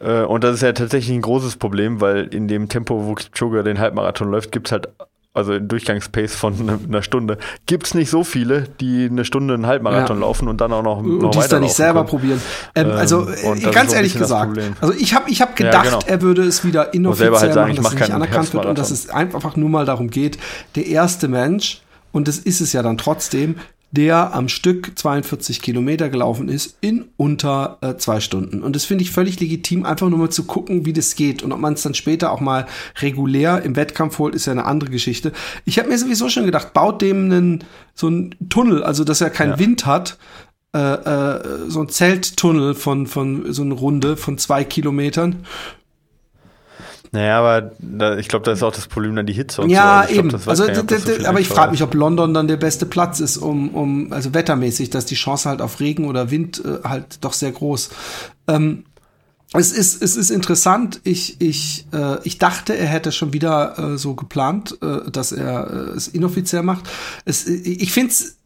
äh, und das ist ja tatsächlich ein großes Problem, weil in dem Tempo, wo Kipchoge den Halbmarathon läuft, gibt es halt also in Durchgangspace von einer Stunde, gibt es nicht so viele, die eine Stunde einen Halbmarathon ja. laufen und dann auch noch, noch und die es dann nicht selber können. probieren. Ähm, also ähm, ganz ehrlich gesagt, also ich habe ich hab gedacht, ja, genau. er würde es wieder inoffiziell halt sagen, machen, dass es nicht anerkannt wird und dass es einfach nur mal darum geht, der erste Mensch, und das ist es ja dann trotzdem, der am Stück 42 Kilometer gelaufen ist in unter äh, zwei Stunden. Und das finde ich völlig legitim, einfach nur mal zu gucken, wie das geht. Und ob man es dann später auch mal regulär im Wettkampf holt, ist ja eine andere Geschichte. Ich habe mir sowieso schon gedacht, baut dem einen, so einen Tunnel, also dass er keinen ja. Wind hat, äh, äh, so ein Zelttunnel von, von so eine Runde von zwei Kilometern naja, aber da, ich glaube, da ist auch das Problem dann die Hitze und ja, so. Also eben. Glaub, also, so aber ich frage mich, ob London dann der beste Platz ist, um, um also wettermäßig, dass die Chance halt auf Regen oder Wind äh, halt doch sehr groß. Ähm, es ist, es ist interessant. Ich, ich, äh, ich dachte, er hätte schon wieder äh, so geplant, äh, dass er äh, es inoffiziell macht. Es, ich finde es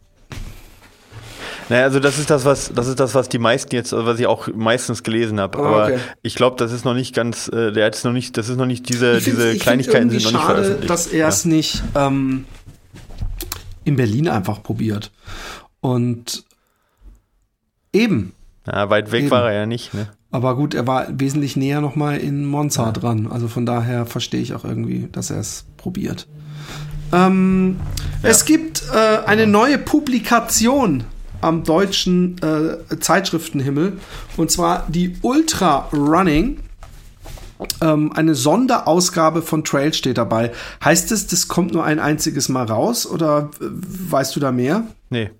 naja, also das ist das, was das ist das, was die meisten jetzt, was ich auch meistens gelesen habe. Oh, Aber okay. ich glaube, das ist noch nicht ganz, äh, der hat es noch nicht, das ist noch nicht, diese, diese Kleinigkeiten sind noch nicht schade, veröffentlicht. dass er es ja. nicht ähm, in Berlin einfach probiert. Und eben. Ja, weit weg eben. war er ja nicht, ne? Aber gut, er war wesentlich näher nochmal in Monza ja. dran. Also von daher verstehe ich auch irgendwie, dass er es probiert. Ähm, ja. Es gibt äh, eine neue Publikation am deutschen äh, Zeitschriftenhimmel. Und zwar die Ultra Running. Ähm, eine Sonderausgabe von Trail steht dabei. Heißt es, das kommt nur ein einziges Mal raus oder äh, weißt du da mehr? Nee.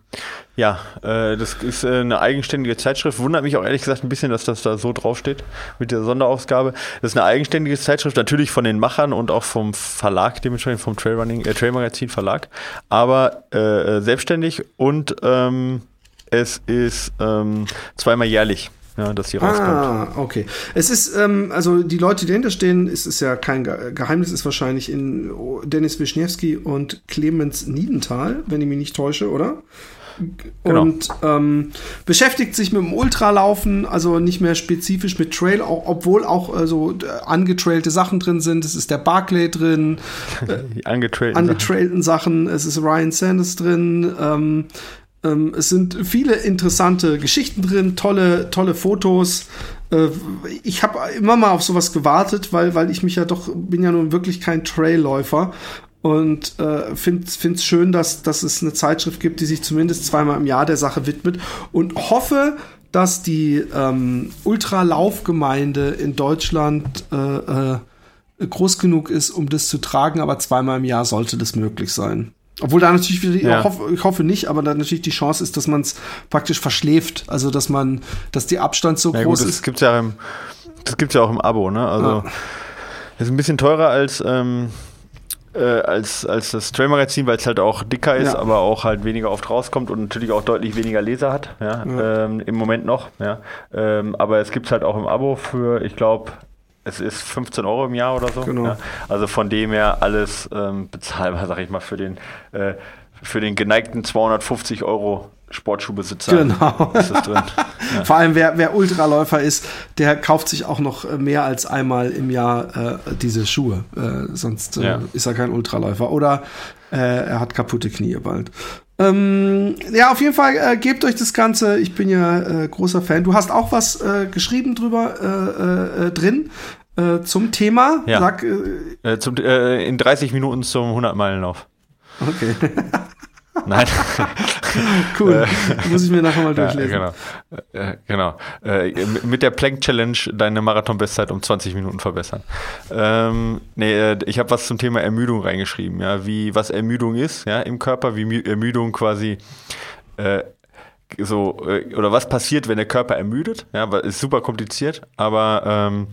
Ja, äh, das ist äh, eine eigenständige Zeitschrift. Wundert mich auch ehrlich gesagt ein bisschen, dass das da so draufsteht mit der Sonderausgabe. Das ist eine eigenständige Zeitschrift, natürlich von den Machern und auch vom Verlag, dementsprechend vom Trailrunning, äh, Trailmagazin Verlag, aber äh, selbstständig und ähm, es ist ähm, zweimal jährlich. Ja, dass sie rauskommt. Ah, okay. Es ist, ähm, also die Leute, die dahinter stehen, ist, ist ja kein Geheimnis, ist wahrscheinlich in Dennis Wischniewski und Clemens Niedenthal, wenn ich mich nicht täusche, oder? Genau. Und ähm, beschäftigt sich mit dem Ultralaufen, also nicht mehr spezifisch mit Trail, auch, obwohl auch äh, so äh, angetrailte Sachen drin sind. Es ist der Barclay drin, äh, die angetrailten, angetrailten Sachen. Sachen. Es ist Ryan Sanders drin. Ähm, ähm, es sind viele interessante Geschichten drin, tolle, tolle Fotos. Äh, ich habe immer mal auf sowas gewartet, weil, weil ich mich ja doch, bin ja nun wirklich kein Trailläufer und äh, finde es schön, dass, dass es eine Zeitschrift gibt, die sich zumindest zweimal im Jahr der Sache widmet und hoffe, dass die ähm, Ultralaufgemeinde in Deutschland äh, äh, groß genug ist, um das zu tragen, aber zweimal im Jahr sollte das möglich sein. Obwohl da natürlich ja. ich, hoffe, ich hoffe nicht, aber da natürlich die Chance ist, dass man es praktisch verschläft. Also dass man, dass die Abstand so ja, groß gut, ist. Das gibt's ja im, das gibt's ja auch im Abo, ne? Also ja. ist ein bisschen teurer als ähm, äh, als, als das Trail-Magazin, weil es halt auch dicker ist, ja. aber auch halt weniger oft rauskommt und natürlich auch deutlich weniger Leser hat, ja. Ähm, im Moment noch, ja. Ähm, aber es gibt es halt auch im Abo für, ich glaube, es ist 15 Euro im Jahr oder so. Genau. Ja. Also von dem her alles ähm, bezahlbar, sag ich mal, für den, äh, für den geneigten 250 Euro Sportschuhbesitzer. Genau. Ist das drin. Ja. Vor allem, wer, wer Ultraläufer ist, der kauft sich auch noch mehr als einmal im Jahr äh, diese Schuhe. Äh, sonst äh, ja. ist er kein Ultraläufer. Oder äh, er hat kaputte Knie bald. Ähm, ja, auf jeden Fall äh, gebt euch das Ganze. Ich bin ja äh, großer Fan. Du hast auch was äh, geschrieben drüber äh, äh, drin äh, zum Thema. Ja. Sag, zum, in 30 Minuten zum 100-Meilen-Lauf. Okay. Nein. cool. Muss ich mir nachher mal durchlesen. Ja, genau. Äh, genau. Äh, mit der Plank Challenge deine Marathon-Bestzeit um 20 Minuten verbessern. Ähm, nee, äh, ich habe was zum Thema Ermüdung reingeschrieben, ja, wie was Ermüdung ist, ja, im Körper, wie Ermüdung quasi äh, so, äh, oder was passiert, wenn der Körper ermüdet, ja, ist super kompliziert, aber ähm,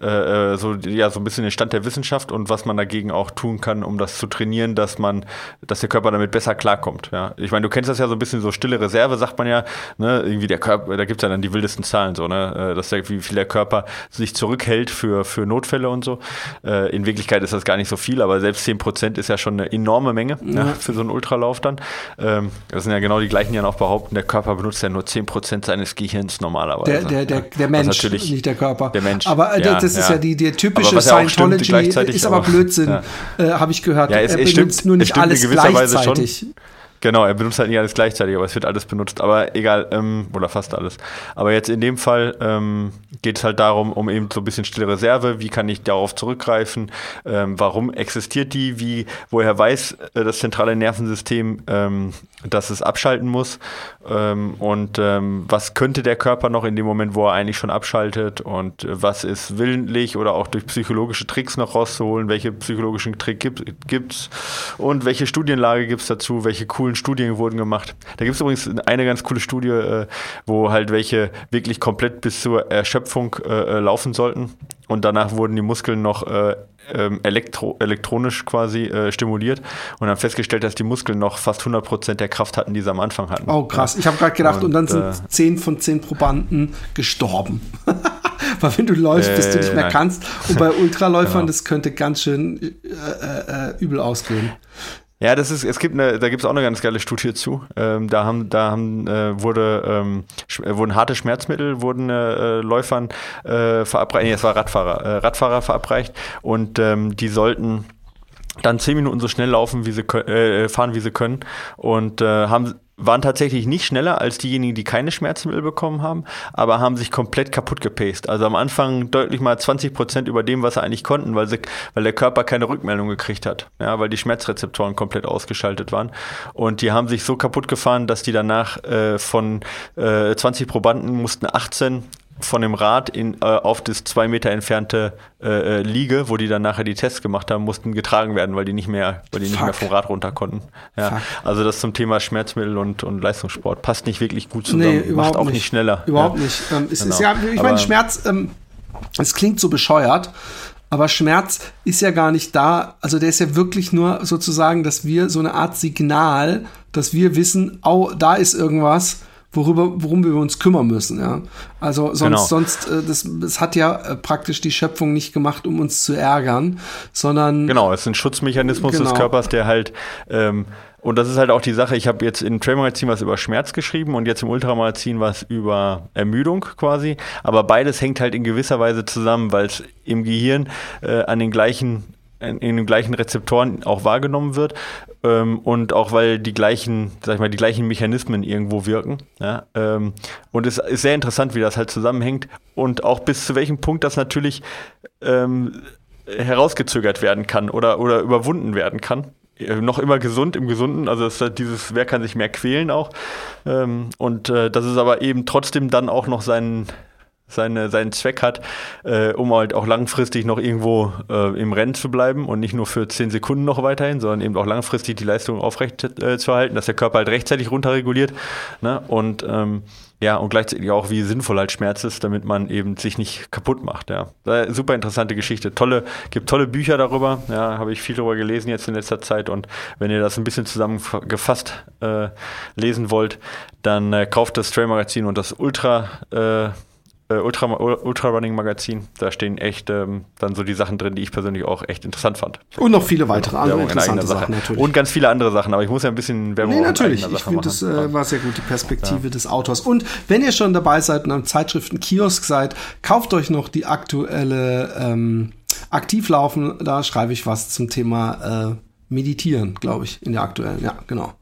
äh, äh, so, ja, so ein bisschen den Stand der Wissenschaft und was man dagegen auch tun kann, um das zu trainieren, dass man, dass der Körper damit besser klarkommt. Ja. Ich meine, du kennst das ja so ein bisschen so stille Reserve, sagt man ja, ne, irgendwie der Körper, da gibt's ja dann die wildesten Zahlen, so, ne, äh, dass der, wie viel der Körper sich zurückhält für, für Notfälle und so. Äh, in Wirklichkeit ist das gar nicht so viel, aber selbst 10 Prozent ist ja schon eine enorme Menge ja. Ja, für so einen Ultralauf dann. Ähm, das sind ja genau die gleichen, die dann auch behaupten, der Körper benutzt ja nur 10 Prozent seines Gehirns normalerweise. Der, der, der, der Mensch, nicht der Körper. Der Mensch. Aber äh, das das ist ja, die, die typische Scientology, stimmt, ist aber Blödsinn, ja. äh, habe ich gehört. Ja, es, er stimmt, nur nicht alles gleichzeitig. Genau, er benutzt halt nicht alles gleichzeitig, aber es wird alles benutzt. Aber egal, ähm, oder fast alles. Aber jetzt in dem Fall ähm, geht es halt darum, um eben so ein bisschen stille Reserve. Wie kann ich darauf zurückgreifen? Ähm, warum existiert die? Wie, woher weiß äh, das zentrale Nervensystem, ähm, dass es abschalten muss? Ähm, und ähm, was könnte der Körper noch in dem Moment, wo er eigentlich schon abschaltet? Und äh, was ist willentlich oder auch durch psychologische Tricks noch rauszuholen? Welche psychologischen Tricks gibt es? Und welche Studienlage gibt es dazu? Welche coolen Studien wurden gemacht. Da gibt es übrigens eine ganz coole Studie, äh, wo halt welche wirklich komplett bis zur Erschöpfung äh, äh laufen sollten. Und danach wurden die Muskeln noch äh, ähm, elektro elektronisch quasi äh, stimuliert und haben festgestellt, dass die Muskeln noch fast 100 Prozent der Kraft hatten, die sie am Anfang hatten. Oh krass, ich habe gerade gedacht, und, und, dann sind äh, 10 von 10 Probanden gestorben. Weil wenn du läufst, bis du nicht mehr nein. kannst. Und bei Ultraläufern, genau. das könnte ganz schön äh, übel ausgehen. Ja, das ist, es gibt eine, da gibt es auch eine ganz geile Studie zu. Ähm, da haben, da haben, äh, wurde, ähm, äh, wurden harte Schmerzmittel, wurden äh, Läufern äh, verabreicht, nee, es war Radfahrer, äh, Radfahrer verabreicht. Und ähm, die sollten dann zehn Minuten so schnell laufen, wie sie äh, fahren, wie sie können. Und äh, haben waren tatsächlich nicht schneller als diejenigen, die keine Schmerzmittel bekommen haben, aber haben sich komplett kaputt gepaced. Also am Anfang deutlich mal 20 Prozent über dem, was sie eigentlich konnten, weil, sie, weil der Körper keine Rückmeldung gekriegt hat. Ja, weil die Schmerzrezeptoren komplett ausgeschaltet waren. Und die haben sich so kaputt gefahren, dass die danach äh, von äh, 20 Probanden mussten 18 von dem Rad in, äh, auf das zwei Meter entfernte äh, äh, Liege, wo die dann nachher die Tests gemacht haben, mussten getragen werden, weil die nicht mehr, weil die nicht mehr vom Rad runter konnten. Ja. Also das zum Thema Schmerzmittel und, und Leistungssport passt nicht wirklich gut zusammen. Nee, Macht auch nicht, nicht schneller. Überhaupt ja. nicht. Ähm, es genau. ist ja, ich meine, Schmerz, ähm, es klingt so bescheuert, aber Schmerz ist ja gar nicht da. Also der ist ja wirklich nur sozusagen, dass wir so eine Art Signal, dass wir wissen, oh, da ist irgendwas worüber, worum wir uns kümmern müssen, ja. Also sonst, genau. sonst, äh, das, das hat ja äh, praktisch die Schöpfung nicht gemacht, um uns zu ärgern, sondern. Genau, es ist ein Schutzmechanismus genau. des Körpers, der halt, ähm, und das ist halt auch die Sache, ich habe jetzt im Trailmagazin was über Schmerz geschrieben und jetzt im Ultramagazin was über Ermüdung quasi. Aber beides hängt halt in gewisser Weise zusammen, weil es im Gehirn äh, an den gleichen in, in den gleichen Rezeptoren auch wahrgenommen wird ähm, und auch weil die gleichen, sag ich mal, die gleichen Mechanismen irgendwo wirken. Ja? Ähm, und es ist sehr interessant, wie das halt zusammenhängt und auch bis zu welchem Punkt das natürlich ähm, herausgezögert werden kann oder, oder überwunden werden kann äh, noch immer gesund im Gesunden, also ist halt dieses, wer kann sich mehr quälen auch. Ähm, und äh, das ist aber eben trotzdem dann auch noch seinen, seine, seinen Zweck hat, äh, um halt auch langfristig noch irgendwo äh, im Rennen zu bleiben und nicht nur für 10 Sekunden noch weiterhin, sondern eben auch langfristig die Leistung aufrecht äh, zu halten, dass der Körper halt rechtzeitig runterreguliert. Ne? Und ähm, ja, und gleichzeitig auch, wie sinnvoll halt Schmerz ist, damit man eben sich nicht kaputt macht. Ja. Super interessante Geschichte. Tolle, gibt tolle Bücher darüber. Ja, habe ich viel darüber gelesen jetzt in letzter Zeit. Und wenn ihr das ein bisschen zusammengefasst äh, lesen wollt, dann äh, kauft das Trail Magazin und das Ultra äh, äh, Ultra, Ultra Running Magazin. Da stehen echt ähm, dann so die Sachen drin, die ich persönlich auch echt interessant fand. Und noch viele weitere andere Werbung interessante Sachen natürlich. Und ganz viele andere Sachen, aber ich muss ja ein bisschen Werbung Nee, natürlich. Ich finde, das äh, war sehr gut, die Perspektive ja. des Autors. Und wenn ihr schon dabei seid und am Zeitschriftenkiosk seid, kauft euch noch die aktuelle ähm, Aktivlaufen. Da schreibe ich was zum Thema äh, Meditieren, glaube ich, in der aktuellen. Ja, genau.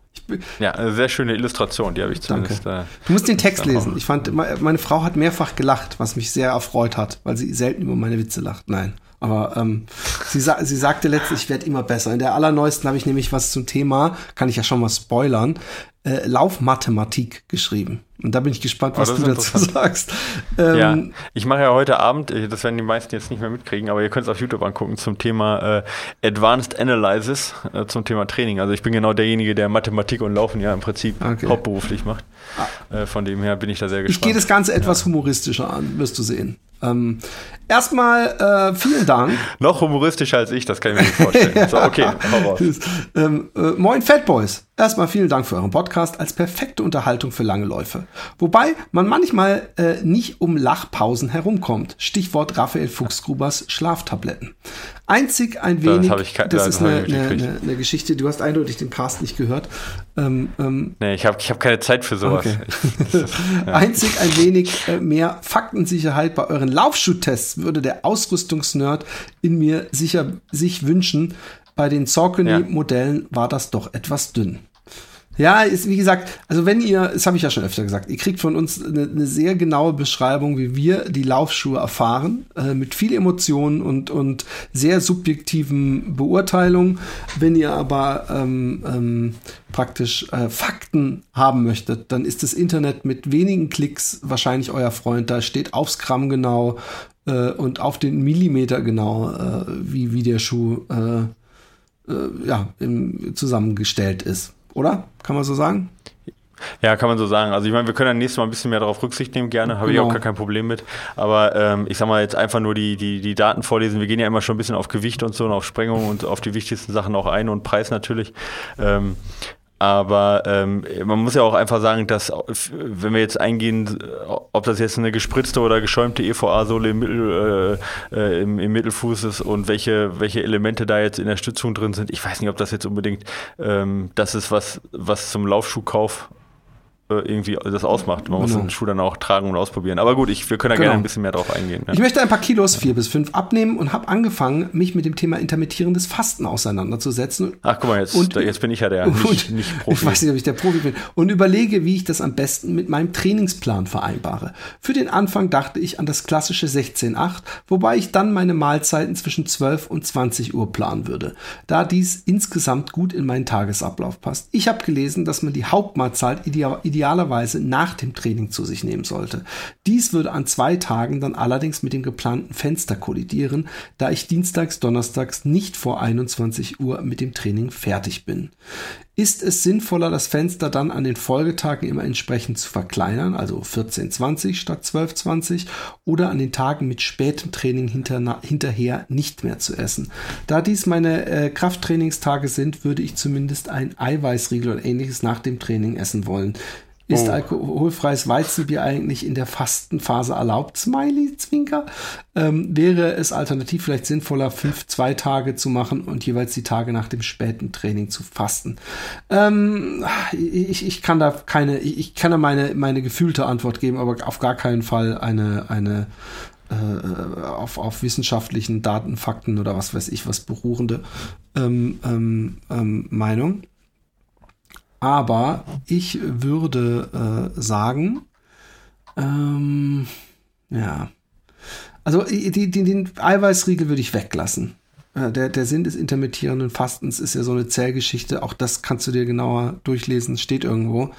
Ja, eine sehr schöne Illustration, die habe ich zumindest. Danke. Äh, du musst den Text lesen. Ich fand, meine Frau hat mehrfach gelacht, was mich sehr erfreut hat, weil sie selten über meine Witze lacht. Nein. Aber ähm, sie, sa sie sagte letztlich, ich werde immer besser. In der allerneuesten habe ich nämlich was zum Thema, kann ich ja schon mal spoilern, äh, Laufmathematik geschrieben. Und da bin ich gespannt, oh, was du dazu sagst. Ähm, ja, ich mache ja heute Abend, äh, das werden die meisten jetzt nicht mehr mitkriegen, aber ihr könnt es auf YouTube angucken zum Thema äh, Advanced Analysis, äh, zum Thema Training. Also ich bin genau derjenige, der Mathematik und Laufen ja im Prinzip okay. hauptberuflich macht. Ah. Äh, von dem her bin ich da sehr gespannt. Ich gehe das Ganze etwas ja. humoristischer an, wirst du sehen. Ähm, erstmal äh, vielen Dank. Noch humoristischer als ich, das kann ich mir nicht vorstellen. so, okay, hau raus. Ähm, äh, moin Fatboys. Erstmal vielen Dank für euren Podcast als perfekte Unterhaltung für lange Läufe. Wobei man manchmal äh, nicht um Lachpausen herumkommt. Stichwort Raphael Fuchsgrubers Schlaftabletten. Einzig ein wenig, das, ich, das, ist eine, eine, eine, Geschichte, du hast eindeutig den Cast nicht gehört. Ähm, ähm, nee, ich habe ich hab keine Zeit für sowas. Okay. ja. Einzig ein wenig äh, mehr Faktensicherheit bei euren Laufschuh-Tests würde der Ausrüstungsnerd in mir sicher sich wünschen. Bei den Saucony-Modellen war das doch etwas dünn. Ja, ist wie gesagt, also wenn ihr, das habe ich ja schon öfter gesagt, ihr kriegt von uns eine, eine sehr genaue Beschreibung, wie wir die Laufschuhe erfahren, äh, mit viel Emotionen und, und sehr subjektiven Beurteilungen. Wenn ihr aber ähm, ähm, praktisch äh, Fakten haben möchtet, dann ist das Internet mit wenigen Klicks wahrscheinlich euer Freund. Da steht aufs Gramm genau äh, und auf den Millimeter genau, äh, wie, wie der Schuh äh, äh, ja, im, zusammengestellt ist oder? Kann man so sagen? Ja, kann man so sagen. Also ich meine, wir können dann nächstes Mal ein bisschen mehr darauf Rücksicht nehmen, gerne, habe genau. ich auch gar kein Problem mit. Aber ähm, ich sag mal jetzt einfach nur die, die, die Daten vorlesen. Wir gehen ja immer schon ein bisschen auf Gewicht und so und auf Sprengung und auf die wichtigsten Sachen auch ein und Preis natürlich. Ähm, aber ähm, man muss ja auch einfach sagen, dass wenn wir jetzt eingehen, ob das jetzt eine gespritzte oder geschäumte EVA-Sohle im, Mittel, äh, äh, im, im, Mittelfuß ist und welche, welche Elemente da jetzt in der Stützung drin sind, ich weiß nicht, ob das jetzt unbedingt ähm, das ist, was, was zum Laufschuhkauf irgendwie das ausmacht. Man genau. muss den Schuh dann auch tragen und ausprobieren. Aber gut, ich, wir können da genau. gerne ein bisschen mehr drauf eingehen. Ja. Ich möchte ein paar Kilos, vier bis fünf, abnehmen und habe angefangen, mich mit dem Thema intermittierendes Fasten auseinanderzusetzen. Ach, guck mal, jetzt, und, jetzt bin ich ja der und, nicht, nicht Profi. Ich weiß nicht, ob ich der Profi bin. Und überlege, wie ich das am besten mit meinem Trainingsplan vereinbare. Für den Anfang dachte ich an das klassische 16-8, wobei ich dann meine Mahlzeiten zwischen 12 und 20 Uhr planen würde, da dies insgesamt gut in meinen Tagesablauf passt. Ich habe gelesen, dass man die Hauptmahlzeit ideal, idealerweise nach dem Training zu sich nehmen sollte. Dies würde an zwei Tagen dann allerdings mit dem geplanten Fenster kollidieren, da ich dienstags, donnerstags nicht vor 21 Uhr mit dem Training fertig bin. Ist es sinnvoller, das Fenster dann an den Folgetagen immer entsprechend zu verkleinern, also 14.20 statt 12.20 oder an den Tagen mit spätem Training hinter, hinterher nicht mehr zu essen? Da dies meine äh, Krafttrainingstage sind, würde ich zumindest ein Eiweißriegel oder ähnliches nach dem Training essen wollen. Ist oh. alkoholfreies Weizenbier eigentlich in der Fastenphase erlaubt? Smiley, Zwinker. Ähm, wäre es alternativ vielleicht sinnvoller, fünf, zwei Tage zu machen und jeweils die Tage nach dem späten Training zu fasten? Ähm, ich, ich kann da keine, ich kann da meine, meine gefühlte Antwort geben, aber auf gar keinen Fall eine, eine, äh, auf, auf wissenschaftlichen Daten, Fakten oder was weiß ich was beruhende ähm, ähm, ähm Meinung. Aber ich würde äh, sagen, ähm, ja, also die, die, den Eiweißriegel würde ich weglassen. Äh, der, der Sinn des intermittierenden Fastens ist ja so eine Zellgeschichte. Auch das kannst du dir genauer durchlesen, steht irgendwo.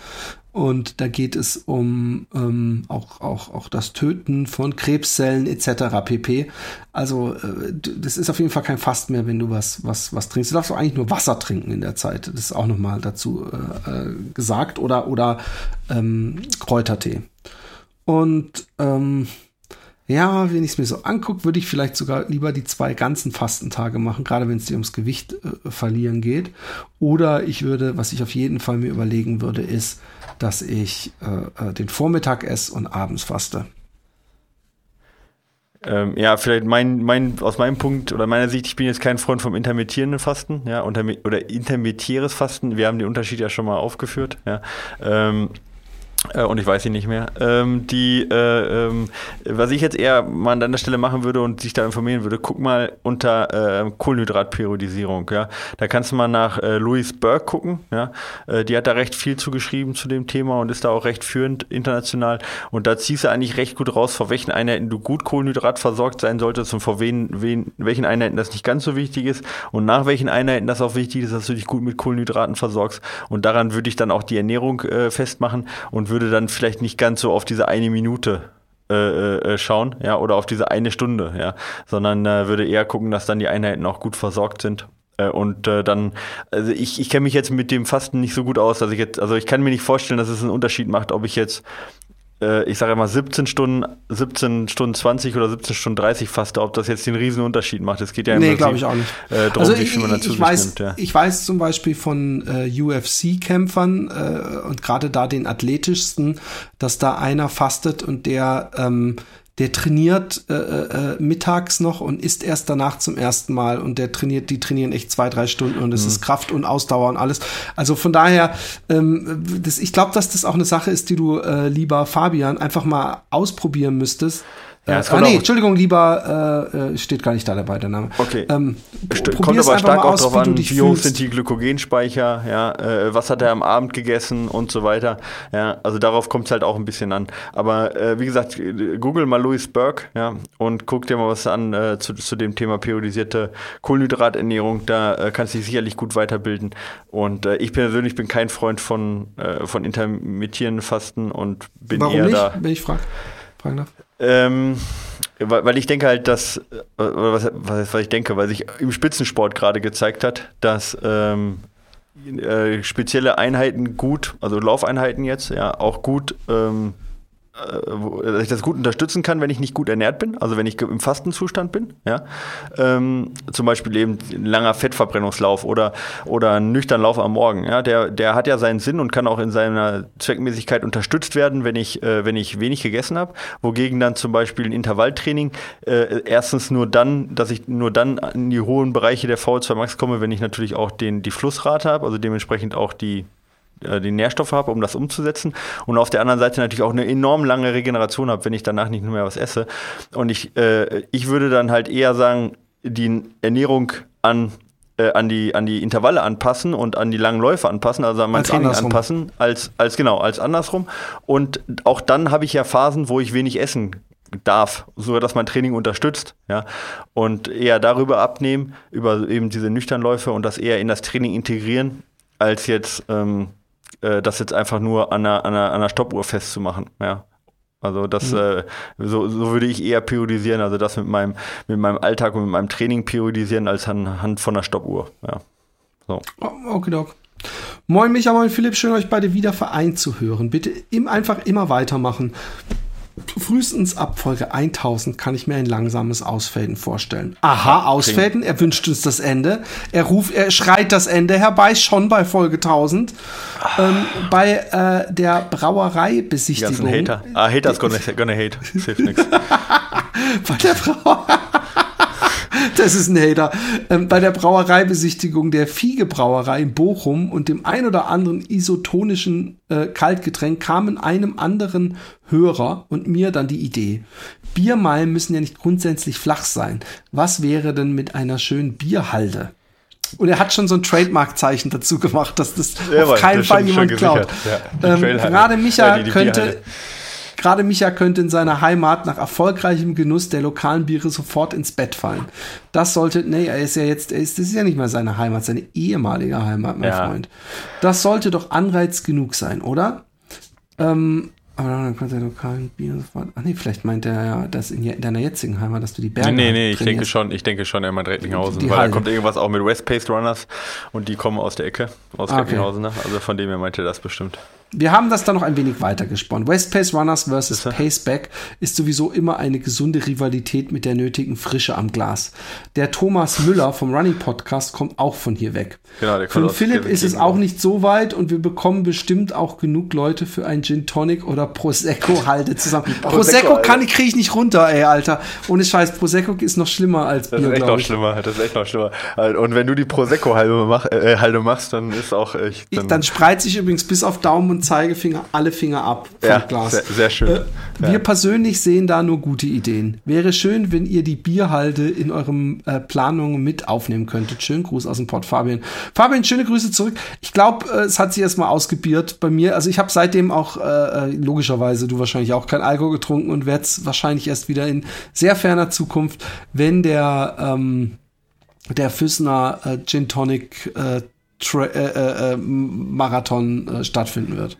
Und da geht es um ähm, auch, auch, auch das Töten von Krebszellen etc. pp. Also äh, das ist auf jeden Fall kein Fast mehr, wenn du was, was, was trinkst. Du darfst auch eigentlich nur Wasser trinken in der Zeit. Das ist auch nochmal dazu äh, äh, gesagt. Oder, oder ähm, Kräutertee. Und ähm, ja, wenn ich es mir so angucke, würde ich vielleicht sogar lieber die zwei ganzen Fastentage machen, gerade wenn es dir ums Gewicht äh, verlieren geht. Oder ich würde, was ich auf jeden Fall mir überlegen würde, ist, dass ich äh, äh, den Vormittag esse und abends faste. Ähm, ja, vielleicht mein, mein, aus meinem Punkt oder meiner Sicht, ich bin jetzt kein Freund vom intermittierenden Fasten, ja, oder intermittieres Fasten. Wir haben den Unterschied ja schon mal aufgeführt, ja. Ähm, äh, und ich weiß sie nicht mehr. Ähm, die, äh, ähm, was ich jetzt eher mal an deiner Stelle machen würde und sich da informieren würde, guck mal unter äh, Kohlenhydratperiodisierung. Ja, da kannst du mal nach äh, Louise Burke gucken. Ja, äh, die hat da recht viel zugeschrieben zu dem Thema und ist da auch recht führend international. Und da ziehst du eigentlich recht gut raus, vor welchen Einheiten du gut Kohlenhydrat versorgt sein solltest und vor wen, wen, welchen Einheiten das nicht ganz so wichtig ist und nach welchen Einheiten das auch wichtig ist, dass du dich gut mit Kohlenhydraten versorgst. Und daran würde ich dann auch die Ernährung äh, festmachen und würde dann vielleicht nicht ganz so auf diese eine Minute äh, äh, schauen, ja, oder auf diese eine Stunde, ja, sondern äh, würde eher gucken, dass dann die Einheiten auch gut versorgt sind. Äh, und äh, dann, also ich, ich kenne mich jetzt mit dem Fasten nicht so gut aus, dass ich jetzt, also ich kann mir nicht vorstellen, dass es einen Unterschied macht, ob ich jetzt äh, ich sage immer 17 Stunden, 17 Stunden 20 oder 17 Stunden 30 faste, ob das jetzt den riesen Unterschied macht. Es geht ja im Nee, glaube ich auch nicht. Äh, darum, also ich, wie viel man dazu ich weiß, nimmt, ja. ich weiß zum Beispiel von äh, UFC-Kämpfern äh, und gerade da den athletischsten, dass da einer fastet und der ähm, der trainiert äh, äh, mittags noch und isst erst danach zum ersten Mal und der trainiert, die trainieren echt zwei, drei Stunden und es mhm. ist Kraft und Ausdauer und alles. Also von daher, ähm, das, ich glaube, dass das auch eine Sache ist, die du, äh, lieber Fabian, einfach mal ausprobieren müsstest. Ja, ah, nee, Entschuldigung, lieber, äh, äh, steht gar nicht da dabei, der Name. Okay. Ähm, Kommt aber stark auch drauf an, wie hoch sind die Glykogenspeicher, ja, äh, was hat er am Abend gegessen und so weiter. Ja, also darauf kommt es halt auch ein bisschen an. Aber äh, wie gesagt, google mal Louis Burke, ja, und guck dir mal was an äh, zu, zu dem Thema periodisierte Kohlenhydraternährung. Da äh, kannst du dich sicherlich gut weiterbilden. Und äh, ich persönlich bin kein Freund von, äh, von intermittierenden Fasten und bin Warum eher nicht, da. wenn ich frage? Fragen darf? Ähm, weil ich denke halt, dass, äh, was, was, was ich denke, weil sich im Spitzensport gerade gezeigt hat, dass ähm, äh, spezielle Einheiten gut, also Laufeinheiten jetzt, ja, auch gut ähm, äh, dass ich das gut unterstützen kann, wenn ich nicht gut ernährt bin, also wenn ich im Fastenzustand bin, ja, ähm, zum Beispiel eben ein langer Fettverbrennungslauf oder, oder ein nüchterner Lauf am Morgen, ja, der, der hat ja seinen Sinn und kann auch in seiner Zweckmäßigkeit unterstützt werden, wenn ich, äh, wenn ich wenig gegessen habe, wogegen dann zum Beispiel ein Intervalltraining äh, erstens nur dann, dass ich nur dann in die hohen Bereiche der VO2 Max komme, wenn ich natürlich auch den, die Flussrate habe, also dementsprechend auch die äh, die Nährstoffe habe, um das umzusetzen. Und auf der anderen Seite natürlich auch eine enorm lange Regeneration habe, wenn ich danach nicht mehr was esse. Und ich, äh, ich würde dann halt eher sagen, die Ernährung an äh, an die, an die Intervalle anpassen und an die langen Läufe anpassen, also an mein Als Training andersrum. anpassen, als, als genau, als andersrum. Und auch dann habe ich ja Phasen, wo ich wenig essen darf, so dass mein Training unterstützt, ja. Und eher darüber abnehmen, über eben diese Nüchternläufe und das eher in das Training integrieren, als jetzt ähm, äh, das jetzt einfach nur an einer, an einer, an einer Stoppuhr festzumachen, ja. Also das, äh, so, so würde ich eher priorisieren, also das mit meinem, mit meinem Alltag und mit meinem Training priorisieren, als anhand von einer Stoppuhr. Ja. So. Oh, Okay, Doc. Moin Micha, moin Philipp, schön euch beide wieder vereint zu hören. Bitte im, einfach immer weitermachen. Frühestens ab Folge 1000 kann ich mir ein langsames Ausfaden vorstellen. Aha, Ausfaden, er wünscht uns das Ende. Er ruft, er schreit das Ende herbei, schon bei Folge 1000. Ähm, bei äh, der Die ganzen Brauereibesichtigung. Hater. Ah, Haters gonna, gonna hate. Hilft nix. bei der Brauerei. Das ist ein Hater. Ähm, bei der Brauereibesichtigung der Fiege Brauerei in Bochum und dem ein oder anderen isotonischen äh, Kaltgetränk kamen einem anderen Hörer und mir dann die Idee. Biermeilen müssen ja nicht grundsätzlich flach sein. Was wäre denn mit einer schönen Bierhalde? Und er hat schon so ein Trademark-Zeichen dazu gemacht, dass das Jawohl, auf keinen Fall jemand klaut. ja. Ähm, gerade Micha Äh, die- die könnte. Gerade Micha könnte in seiner Heimat nach erfolgreichem Genuss der lokalen Biere sofort ins Bett fallen. Das sollte, nee, er ist ja jetzt, er ist, das ist ja nicht mal seine Heimat, seine ehemalige Heimat, mein Ja. Freund. Das sollte doch Anreiz genug sein, oder? Ähm, aber dann könnte der lokalen Biere sofort, ach nee, vielleicht meint er ja, dass in, deiner jetzigen Heimat, dass du die Berge Nee, nee, nee, ich denke schon, ich denke schon, er meint Recklinghausen, Die weil da kommt irgendwas auch mit West Paced Runners und die kommen aus der Ecke, aus Ah, okay. Recklinghausen, ne? also von dem her meinte er das bestimmt. Wir haben das dann noch ein wenig weiter gesponnen. West Pace Runners versus er? Paceback ist sowieso immer eine gesunde Rivalität mit der nötigen Frische am Glas. Der Thomas Müller vom Running Podcast kommt auch von hier weg. Genau, der aus Philipp ist es auch nicht so weit und wir bekommen bestimmt auch genug Leute für ein Gin Tonic oder Prosecco Halde zusammen. Prosecco kann ich kriege ich nicht runter, ey, Alter. Ohne Scheiß, Prosecco ist noch schlimmer als Das Bier, ist echt noch schlimmer, das ist echt noch schlimmer. Und wenn du die Prosecco-Halde mach, äh, Halde machst, dann ist auch echt. Ich, dann spreize ich übrigens bis auf Daumen und Zeigefinger alle Finger ab vom ja, Glas. Sehr, sehr schön. Äh, Wir persönlich sehen da nur gute Ideen. Wäre schön, wenn ihr die Bierhalde in eurem äh, Planungen mit aufnehmen könntet. Schönen Gruß aus dem Port, Fabian. Fabian, schöne Grüße zurück. Ich glaube, äh, es hat sich erstmal ausgebiert bei mir. Also ich habe seitdem auch äh, äh, logischerweise, du wahrscheinlich auch, kein Alkohol getrunken und werde es wahrscheinlich erst wieder in sehr ferner Zukunft, wenn der ähm, der Füssner äh, Gin Tonic äh, Tra äh, äh, Marathon äh, stattfinden wird.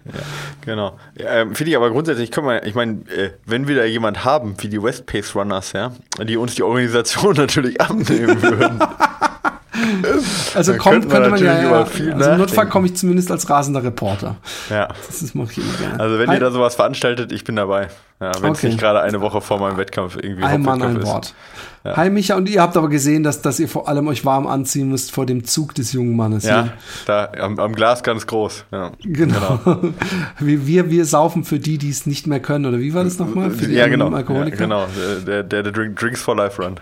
Genau. Ja, ähm, Finde ich aber grundsätzlich, können wir, ich meine, äh, wenn wir da jemand haben, wie die West Pace Runners, ja, die uns die Organisation natürlich abnehmen würden. Also kommt, könnte man könnte man ja, ja viel also im Notfall komme ich zumindest als rasender Reporter. ja. Das ist- mache ich immer gerne. Also wenn Hi- ihr da sowas veranstaltet, ich bin dabei. Ja, wenn es Okay. nicht gerade eine Woche vor meinem Wettkampf irgendwie ein Mann, ein ist. Wort. Hi Micha, und ihr habt aber gesehen, dass, dass ihr vor allem euch warm anziehen müsst vor dem Zug des jungen Mannes. Ja, da am, am Glas ganz groß. Ja. hier. Genau. wir, wir, wir saufen für die, die es nicht mehr können. Oder wie war das nochmal? Für die Ja, genau. anonymen Ja, Alkoholiker? genau. Der, der, der Drink, Drinks for Life Run.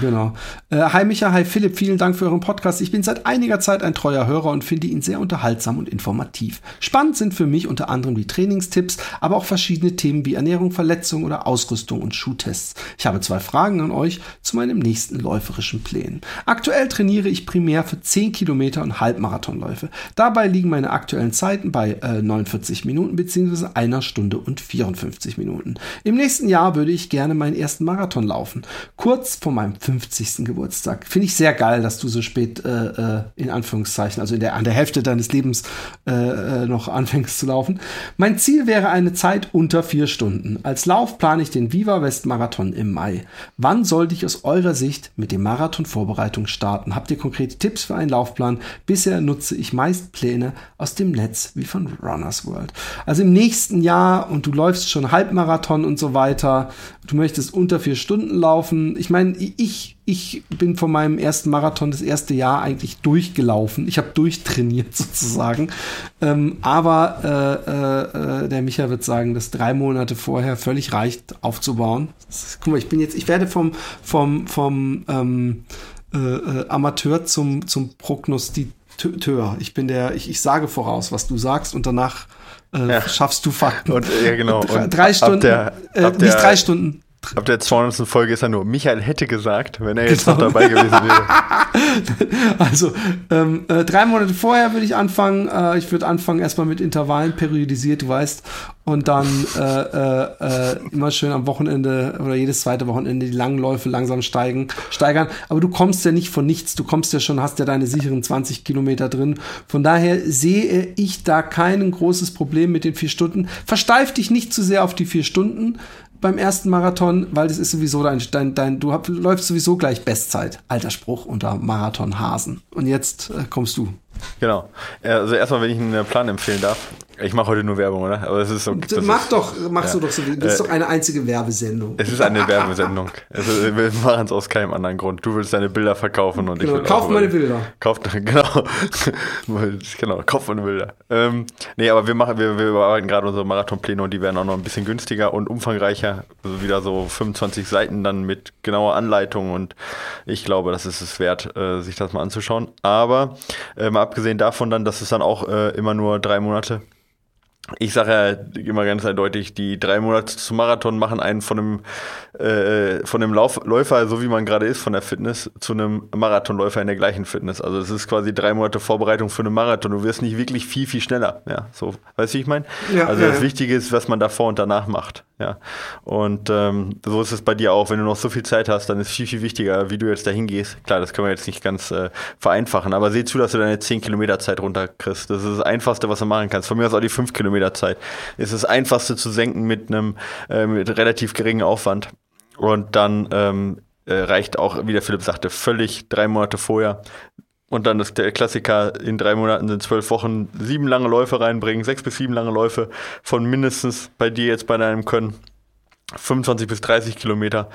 Genau. Äh, hi Micha, hi Philipp, vielen Dank für euren Podcast. Ich bin seit einiger Zeit ein treuer Hörer und finde ihn sehr unterhaltsam und informativ. Spannend sind für mich unter anderem die Trainingstipps, aber auch verschiedene Themen wie Ernährung, Verletzung oder Ausrüstung und Schuhtests. Ich habe zwei Fragen an euch zu meinem nächsten läuferischen Plänen. Aktuell trainiere ich primär für 10 Kilometer und Halbmarathonläufe. Dabei liegen meine aktuellen Zeiten bei äh, 49 Minuten bzw. einer Stunde und 54 Minuten. Im nächsten Jahr würde ich gerne meinen ersten Marathon laufen. Kurz vor meinem 50. Geburtstag. Finde ich sehr geil, dass du so spät äh, äh, in Anführungszeichen, also in der, an der Hälfte deines Lebens äh, äh, noch anfängst zu laufen. Mein Ziel wäre eine Zeit unter vier Stunden. Als Lauf plane ich den Viva West Marathon im Mai. Wann sollte ich aus eurer Sicht mit dem Marathon Vorbereitung starten? Habt ihr konkrete Tipps für einen Laufplan? Bisher nutze ich meist Pläne aus dem Netz wie von Runners World. Also im nächsten Jahr und du läufst schon Halbmarathon und so weiter. Du möchtest unter vier Stunden laufen. Ich meine, ich, ich bin von meinem ersten Marathon das erste Jahr eigentlich durchgelaufen. Ich habe durchtrainiert sozusagen. Ähm, aber äh, äh, der Micha wird sagen, dass drei Monate vorher völlig reicht, aufzubauen. Ist, guck mal, ich bin jetzt, ich werde vom, vom, vom ähm, äh, äh, Amateur zum, zum Tör. Ich bin der, ich, ich sage voraus, was du sagst und danach äh, ja. schaffst du Fakten. Und, ja, genau. drei, drei Stunden, der, äh, nicht der, drei Stunden, Ab der 200. Folge ist er nur, Michael hätte gesagt, wenn er jetzt genau. noch dabei gewesen wäre. also, ähm, äh, drei Monate vorher würde ich anfangen. Äh, ich würde anfangen erstmal mit Intervallen, periodisiert, du weißt. Und dann äh, äh, äh, immer schön am Wochenende oder jedes zweite Wochenende die langen Läufe langsam steigen, steigern. Aber du kommst ja nicht von nichts. Du kommst ja schon, hast ja deine sicheren 20 Kilometer drin. Von daher sehe ich da kein großes Problem mit den vier Stunden. Versteif dich nicht zu sehr auf die vier Stunden beim ersten Marathon, weil das ist sowieso dein, dein, dein du hab, läufst sowieso gleich Bestzeit. Alter Spruch unter Marathonhasen. Und jetzt äh, kommst du. Genau. Also erstmal, wenn ich einen Plan empfehlen darf. Ich mache heute nur Werbung, oder? Aber es ist so. Mach ist, doch, machst ja. du doch so. Das ist äh, doch eine einzige Werbesendung. Es ist eine Werbesendung. Also, wir machen es aus keinem anderen Grund. Du willst deine Bilder verkaufen und genau, ich will Kauf meine Bilder. Kauf, genau. genau, kauf meine Bilder. Ähm, nee, aber wir machen, wir, wir überarbeiten gerade unsere Marathonpläne und die werden auch noch ein bisschen günstiger und umfangreicher. Also wieder so 25 Seiten dann mit genauer Anleitung und ich glaube, das ist es wert, äh, sich das mal anzuschauen. Aber äh, mal abgesehen davon dann, dass es dann auch äh, immer nur drei Monate ich sage ja immer ganz eindeutig, die drei Monate zum Marathon machen einen von einem, äh, von einem Lauf Läufer, so wie man gerade ist von der Fitness, zu einem Marathonläufer in der gleichen Fitness. Also es ist quasi drei Monate Vorbereitung für einen Marathon. Du wirst nicht wirklich viel, viel schneller. Ja, so, weißt du, wie ich meine? Ja, also ja, das ja. Wichtige ist, was man davor und danach macht. Ja. Und ähm, so ist es bei dir auch. Wenn du noch so viel Zeit hast, dann ist viel, viel wichtiger, wie du jetzt dahin gehst. Klar, das können wir jetzt nicht ganz äh, vereinfachen, aber seh zu, dass du deine 10 Kilometer Zeit runterkriegst. Das ist das Einfachste, was du machen kannst. Von mir aus auch die 5 Kilometer Zeit. Ist das Einfachste zu senken mit einem äh, mit relativ geringen Aufwand. Und dann ähm, äh, reicht auch, wie der Philipp sagte, völlig drei Monate vorher und dann ist der Klassiker, in drei Monaten sind zwölf Wochen sieben lange Läufe reinbringen, sechs bis sieben lange Läufe von mindestens bei dir jetzt bei deinem Können 25 bis 30 Kilometer.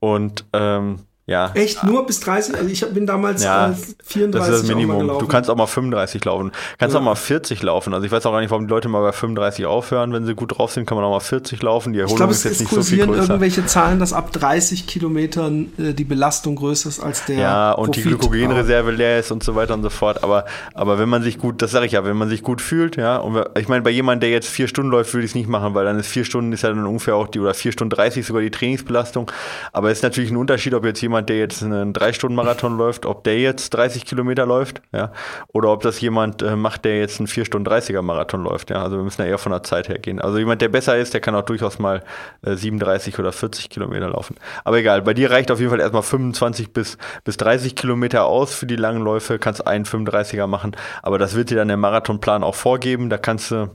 Und ähm, ja. Echt nur bis 30? Also ich bin damals ja, äh, 34 Das ist das Minimum. Du kannst auch mal 35 laufen. Kannst ja. auch mal 40 laufen. Also ich weiß auch gar nicht, warum die Leute mal bei 35 aufhören. Wenn sie gut drauf sind, kann man auch mal 40 laufen. Die Erholung ich glaub, ist jetzt nicht so viel größer. irgendwelche Zahlen, dass ab 30 Kilometern äh, die Belastung größer ist als der Ja, und Profit. die Glykogenreserve leer ist und so weiter und so fort. Aber, aber wenn man sich gut, das sage ich ja, wenn man sich gut fühlt, ja, und ich meine, bei jemandem, der jetzt vier Stunden läuft, würde ich es nicht machen, weil dann ist vier Stunden ist ja dann ungefähr auch die, oder vier Stunden 30 sogar die Trainingsbelastung. Aber es ist natürlich ein Unterschied, ob jetzt jemand, der jetzt einen drei Stunden Marathon läuft, ob der jetzt 30 Kilometer läuft, ja, oder ob das jemand äh, macht, der jetzt einen 4 Stunden 30er Marathon läuft, ja. Also wir müssen ja eher von der Zeit her gehen. Also jemand, der besser ist, der kann auch durchaus mal äh, 37 oder 40 Kilometer laufen. Aber egal, bei dir reicht auf jeden Fall erstmal 25 bis, bis 30 Kilometer aus für die langen Läufe, kannst einen 35er machen, aber das wird dir dann der Marathonplan auch vorgeben. Da kannst du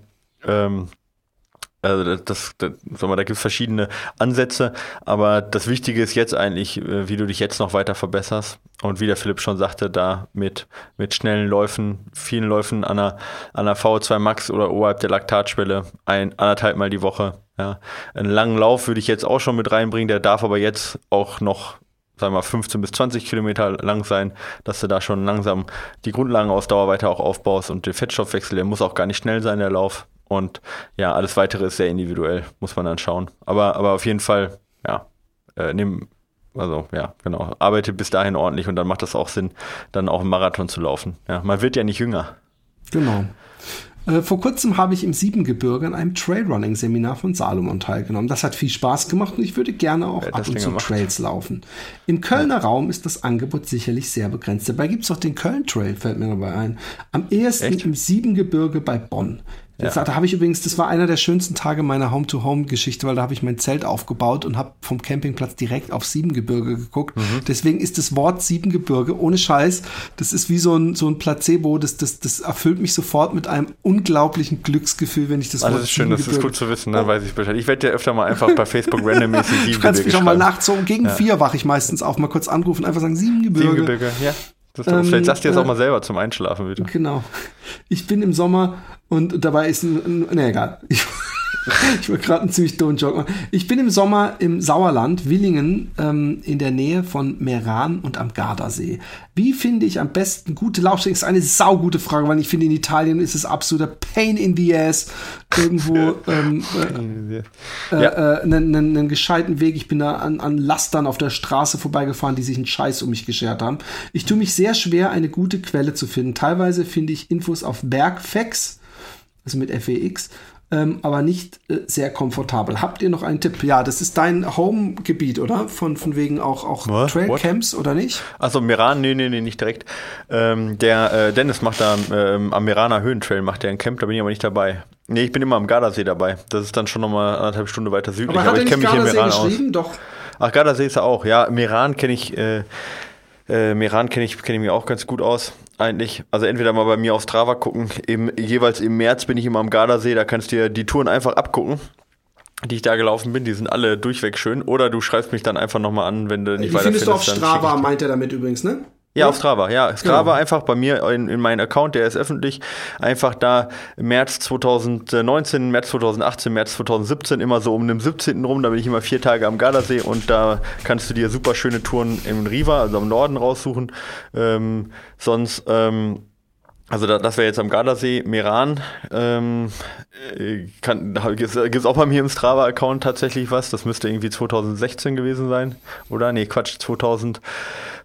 ähm, also das, das, sag mal, da gibt es verschiedene Ansätze, aber das Wichtige ist jetzt eigentlich, äh, wie du dich jetzt noch weiter verbesserst. Und wie der Philipp schon sagte, da mit, mit schnellen Läufen, vielen Läufen an einer, an einer VO2 Max oder oberhalb der Laktatschwelle, ein, anderthalb Mal die Woche. Ja. Einen langen Lauf würde ich jetzt auch schon mit reinbringen, der darf aber jetzt auch noch sagen wir mal 15 bis 20 Kilometer lang sein, dass du da schon langsam die Grundlagenausdauer weiter auch aufbaust und der Fettstoffwechsel, der muss auch gar nicht schnell sein, der Lauf. Und ja, alles weitere ist sehr individuell, muss man dann schauen. Aber, aber auf jeden Fall, ja, äh, nehm, also ja, genau, arbeite bis dahin ordentlich und dann macht das auch Sinn, dann auch einen Marathon zu laufen. Ja, man wird ja nicht jünger. Genau. Äh, vor kurzem habe ich im Siebengebirge an einem Trailrunning-Seminar von Salomon teilgenommen. Das hat viel Spaß gemacht und ich würde gerne auch ab und zu Trails laufen. Im Kölner ja. Raum ist das Angebot sicherlich sehr begrenzt. Dabei gibt es auch den Köln Trail, fällt mir dabei ein. Am ehesten Echt? im Siebengebirge bei Bonn. Ja. Da habe ich übrigens, das war einer der schönsten Tage meiner Home-to-Home-Geschichte, weil da habe ich mein Zelt aufgebaut und habe vom Campingplatz direkt auf Siebengebirge geguckt. Mhm. Deswegen ist das Wort Siebengebirge ohne Scheiß, das ist wie so ein, so ein Placebo, das, das, das erfüllt mich sofort mit einem unglaublichen Glücksgefühl, wenn ich das also Wort Das ist schön, das ist gut zu wissen, ne? weiß ich Bescheid. Ich werde ja öfter mal einfach bei Facebook randommäßig Siebengebirge Du kannst mich auch mal nachts so gegen ja. vier wache ich meistens auf, mal kurz anrufen, einfach sagen Siebengebirge. Siebengebirge, ja. Das ähm, vielleicht sagst du jetzt äh, auch mal selber zum Einschlafen wieder. Genau. Ich bin im Sommer und dabei ist ein, ne, egal. ich wollte gerade einen ziemlich dummen Joke machen. Ich bin im Sommer im Sauerland, Willingen, ähm, in der Nähe von Meran und am Gardasee. Wie finde ich am besten gute Laufstrecken? Ist eine saugute Frage, weil ich finde, in Italien ist es absoluter Pain in the ass, irgendwo ähm, äh, äh, ja. äh, einen, einen, gescheiten Weg. Ich bin da an, an Lastern auf der Straße vorbeigefahren, die sich einen Scheiß um mich geschert haben. Ich tue mich sehr schwer, eine gute Quelle zu finden. Teilweise finde ich Infos auf Bergfex, also mit FEX, ähm, aber nicht äh, sehr komfortabel. Habt ihr noch einen Tipp? Ja, das ist dein Home-Gebiet, oder? Von, von wegen auch, auch Trailcamps, oder nicht? Also Meran, nee, nee, nee, nicht direkt. Ähm, der äh, Dennis macht da ähm, am Meraner Höhentrail, macht der ein Camp, da bin ich aber nicht dabei. Nee, ich bin immer am Gardasee dabei. Das ist dann schon nochmal anderthalb Stunden weiter südlich. Aber, aber ich kenne mich in Meran aus. Doch. Ach, Gardasee ist er auch. Ja, Meran kenne ich, äh, äh, Meran kenne ich, kenn ich mir auch ganz gut aus eigentlich. Also entweder mal bei mir auf Strava gucken. Im, jeweils im März bin ich immer am Gardasee, da kannst du dir die Touren einfach abgucken die ich da gelaufen bin, die sind alle durchweg schön. Oder du schreibst mich dann einfach nochmal an, wenn du nicht weiter findest. du auf Strava, meint er damit übrigens, ne? Ja, auf Strava, ja. Strava genau. einfach bei mir in, in meinem Account, der ist öffentlich. Einfach da März 2019, März 2018, März 2017, immer so um den 17. rum, da bin ich immer vier Tage am Gardasee und da kannst du dir super schöne Touren im Riva, also am Norden raussuchen. Ähm, sonst, ähm, also da, das wäre jetzt am Gardasee, Meran, ähm, äh, gibt es auch bei mir im Strava-Account tatsächlich was, das müsste irgendwie 2016 gewesen sein, oder? Nee, Quatsch, 2000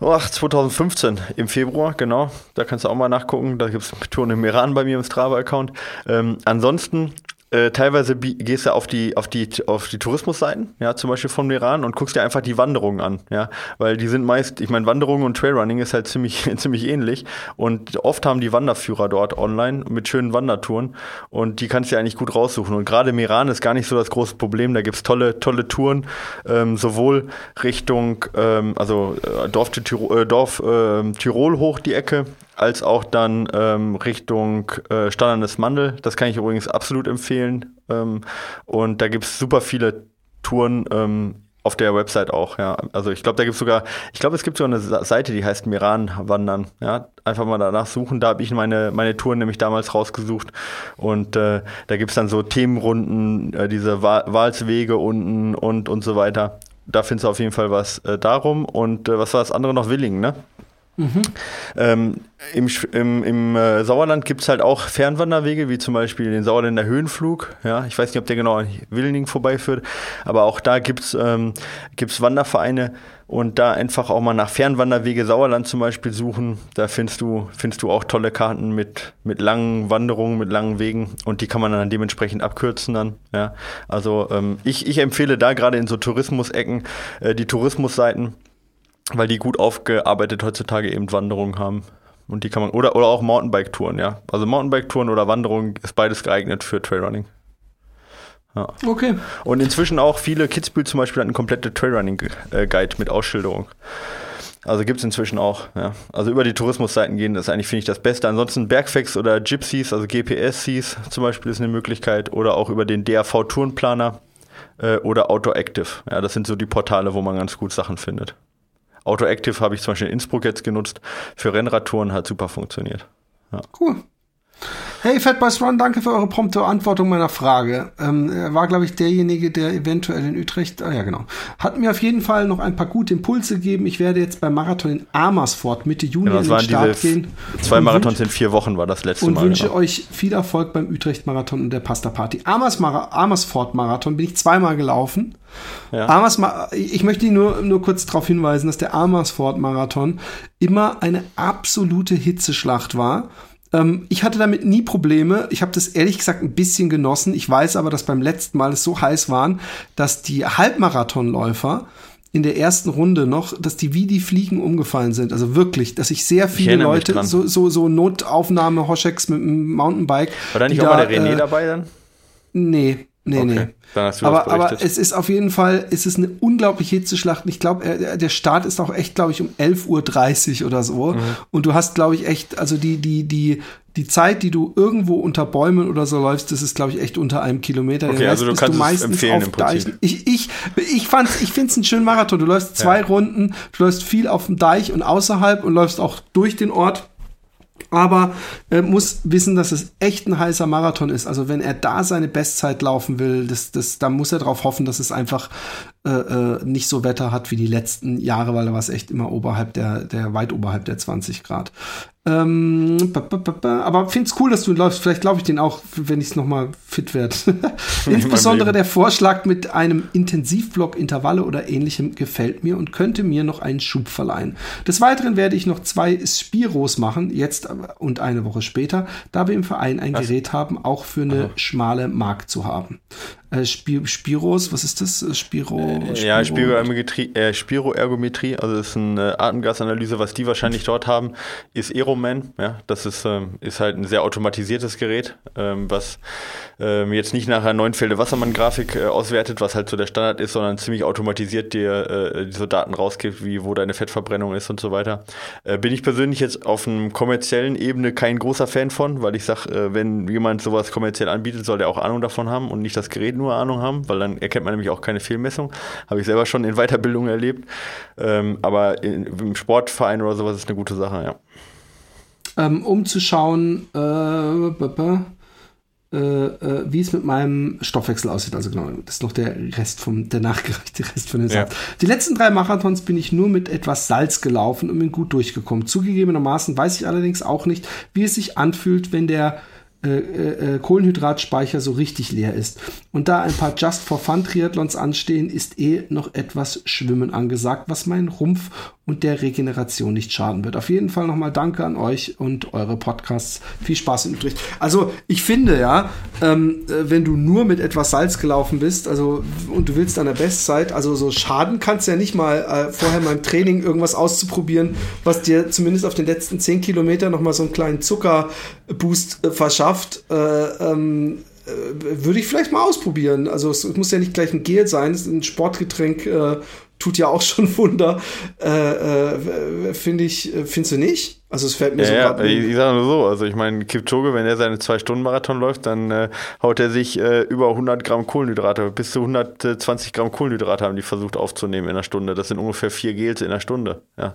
Ach, 2015 im Februar, genau. Da kannst du auch mal nachgucken. Da gibt es Touren im Iran bei mir im Strava-Account. Ähm, ansonsten äh, teilweise gehst du auf die, auf die, auf die Tourismusseiten, ja, zum Beispiel von Iran und guckst dir einfach die Wanderungen an, ja, weil die sind meist, ich meine, Wanderungen und Trailrunning ist halt ziemlich, ziemlich ähnlich. Und oft haben die Wanderführer dort online mit schönen Wandertouren und die kannst du dir eigentlich gut raussuchen. Und gerade im Iran ist gar nicht so das große Problem, da gibt es tolle, tolle Touren, ähm, sowohl Richtung, ähm, also äh, Dorf, äh, Dorf äh, Tirol hoch die Ecke, als auch dann ähm, Richtung äh, Standardes Mandel. Das kann ich übrigens absolut empfehlen. Ähm, und da gibt es super viele Touren ähm, auf der Website auch, ja. Also ich glaube, da gibt es sogar, ich glaube, es gibt sogar eine Seite, die heißt Miran Wandern. Ja, einfach mal danach suchen. Da habe ich meine, meine Touren nämlich damals rausgesucht. Und äh, da gibt es dann so Themenrunden, äh, diese Wahlswege unten und und so weiter. Da findest du auf jeden Fall was äh, darum. Und äh, was war das andere noch? Willingen, ne? Mhm. Ähm, Im im, im äh, Sauerland gibt es halt auch Fernwanderwege, wie zum Beispiel den Sauerländer Höhenflug. Ja, ich weiß nicht, ob der genau an Willning vorbeiführt, aber auch da gibt es ähm, Wandervereine und da einfach auch mal nach Fernwanderwege Sauerland zum Beispiel suchen. Da findest du, findest du auch tolle Karten mit, mit langen Wanderungen, mit langen Wegen und die kann man dann dementsprechend abkürzen dann. Ja, also ähm, ich, ich empfehle da gerade in so Tourismusecken äh, die Tourismusseiten weil die gut aufgearbeitet heutzutage eben Wanderungen haben. Und die kann man, oder, oder auch Mountainbike-Touren, ja. Also Mountainbike-Touren oder Wanderungen ist beides geeignet für Trailrunning. Ja. Okay. Und inzwischen auch viele Kitzbühel zum Beispiel hat eine komplette Trailrunning-Guide mit Ausschilderung. Also gibt es inzwischen auch, ja. Also über die Tourismusseiten gehen, das ist eigentlich, finde ich, das Beste. Ansonsten Bergfex oder Gypsies, also GPS-Sees zum Beispiel ist eine Möglichkeit. Oder auch über den DAV-Tourenplaner äh, oder AutoActive. Ja, das sind so die Portale, wo man ganz gut Sachen findet. Autoactive habe ich zum Beispiel in Innsbruck jetzt genutzt. Für Rennradtouren hat super funktioniert. Ja. Cool. Hey, Fatboys Run, danke für eure prompte Beantwortung meiner Frage. Ähm, er war, glaube ich, derjenige, der eventuell in Utrecht, ah ja, genau, hat mir auf jeden Fall noch ein paar gute Impulse gegeben. Ich werde jetzt beim Marathon in Amersfoort Mitte Juni genau, in den Start gehen. Zwei Marathons in vier Wochen war das letzte und Mal. Und wünsche genau. euch viel Erfolg beim Utrecht-Marathon und der Pasta-Party. Amersfoort-Marathon bin ich zweimal gelaufen. Ja. Amers, ich möchte nur, nur kurz darauf hinweisen, dass der Amersfoort-Marathon immer eine absolute Hitzeschlacht war. Ähm, ich hatte damit nie Probleme. Ich habe das ehrlich gesagt ein bisschen genossen. Ich weiß aber, dass beim letzten Mal es so heiß waren, dass die Halbmarathonläufer in der ersten Runde noch, dass die wie die Fliegen umgefallen sind. Also wirklich, dass ich sehr viele ich Leute, so, so, so Notaufnahme Hoschecks mit dem Mountainbike. War da nicht auch da, mal der René äh, dabei dann? Nee, nee, okay. nee. aber, aber es ist auf jeden Fall, es ist eine unglaubliche Hitzeschlacht. Ich glaube, der Start ist auch echt, glaube ich, um 11.30 Uhr oder so. Mhm. Und du hast, glaube ich, echt, also die, die, die, die Zeit, die du irgendwo unter Bäumen oder so läufst, das ist, glaube ich, echt unter einem Kilometer. Okay, also du kannst du meistens empfehlen auf im Prinzip. Deich. Ich, ich, ich, fand, ich finde es einen schönen Marathon. Du läufst zwei ja. Runden, du läufst viel auf dem Deich und außerhalb und läufst auch durch den Ort. Aber äh, muss wissen, dass es echt ein heißer Marathon ist. Also wenn er da seine Bestzeit laufen will, das, das, da muss er darauf hoffen, dass es einfach äh, äh, nicht so Wetter hat wie die letzten Jahre, weil da war es echt immer oberhalb der, der weit oberhalb der 20 Grad. Ähm, aber find's cool, dass du läufst. Vielleicht glaube ich den auch, wenn ich es nochmal fit werde. Insbesondere der Vorschlag mit einem Intensivblock, Intervalle oder ähnlichem gefällt mir und könnte mir noch einen Schub verleihen. Des Weiteren werde ich noch zwei Spiros machen, jetzt und eine Woche später, da wir im Verein ein was? Gerät haben, auch für eine Aha. schmale Mark zu haben. Äh, Spiros, was ist das? Spiro, äh, Spiro ja, Spiroergometrie, äh, Spiroergometrie, also das ist eine Atemgasanalyse, was die wahrscheinlich dort haben, ist Aeroman. Ja, das ist, ähm, ist halt ein sehr automatisiertes Gerät, ähm, was ähm, jetzt nicht nachher Neunfelde Wassermann-Grafik äh, auswertet, was halt so der Standard ist, sondern ziemlich automatisiert dir äh, diese Daten rausgibt, wie wo deine Fettverbrennung ist und so weiter. Äh, bin ich persönlich jetzt auf einer kommerziellen Ebene kein großer Fan von, weil ich sage, äh, wenn jemand sowas kommerziell anbietet, soll der auch Ahnung davon haben und nicht das Gerät nur Ahnung haben, weil dann erkennt man nämlich auch keine Fehlmessung. Habe ich selber schon in Weiterbildung erlebt. Ähm, aber in, im Sportverein oder sowas ist eine gute Sache, ja. Ähm, um zu schauen, äh, äh, äh, wie es mit meinem Stoffwechsel aussieht. Also genau, das ist noch der Rest vom, der nachgereichte Rest von der Satz. Ja. Die letzten drei Marathons bin ich nur mit etwas Salz gelaufen und bin gut durchgekommen. Zugegebenermaßen weiß ich allerdings auch nicht, wie es sich anfühlt, wenn der äh, äh, äh, Kohlenhydratspeicher so richtig leer ist. Und da ein paar Just for Fun Triathlons anstehen, ist eh noch etwas Schwimmen angesagt, was meinen Rumpf und der Regeneration nicht schaden wird. Auf jeden Fall nochmal Danke an euch und eure Podcasts. Viel Spaß im Unterricht. Also ich finde ja, ähm, äh, wenn du nur mit etwas Salz gelaufen bist, also und du willst an der Bestzeit, also so schaden kannst ja nicht mal äh, vorher mal im Training irgendwas auszuprobieren, was dir zumindest auf den letzten 10 Kilometern nochmal so einen kleinen Zuckerboost äh, verschafft. Äh, ähm, äh, würde ich vielleicht mal ausprobieren. Also es, muss ja nicht gleich ein Gel sein, es ist ein Sportgetränk äh, tut ja auch schon Wunder. Äh, äh, Finde ich, äh, findest du nicht? Also es fällt mir ja, so ja, ich, ich sage nur so, also ich meine, Kipchoge, wenn er seine zwei Stunden Marathon läuft, dann äh, haut er sich äh, über 100 Gramm Kohlenhydrate, bis zu 120 Gramm Kohlenhydrate haben die versucht aufzunehmen in einer Stunde. Das sind ungefähr vier Gels in einer Stunde, ja,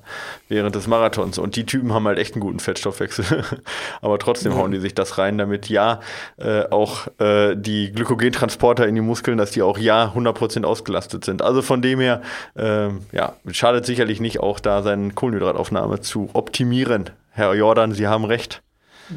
während des Marathons. Und die Typen haben halt echt einen guten Fettstoffwechsel. Aber trotzdem ja. hauen die sich das rein, damit ja äh, auch äh, die Glykogentransporter in die Muskeln, dass die auch ja 100% ausgelastet sind. Also von dem her, ähm, ja, schadet sicherlich nicht auch da seine Kohlenhydrataufnahme zu optimieren Herr Jordan, Sie haben recht.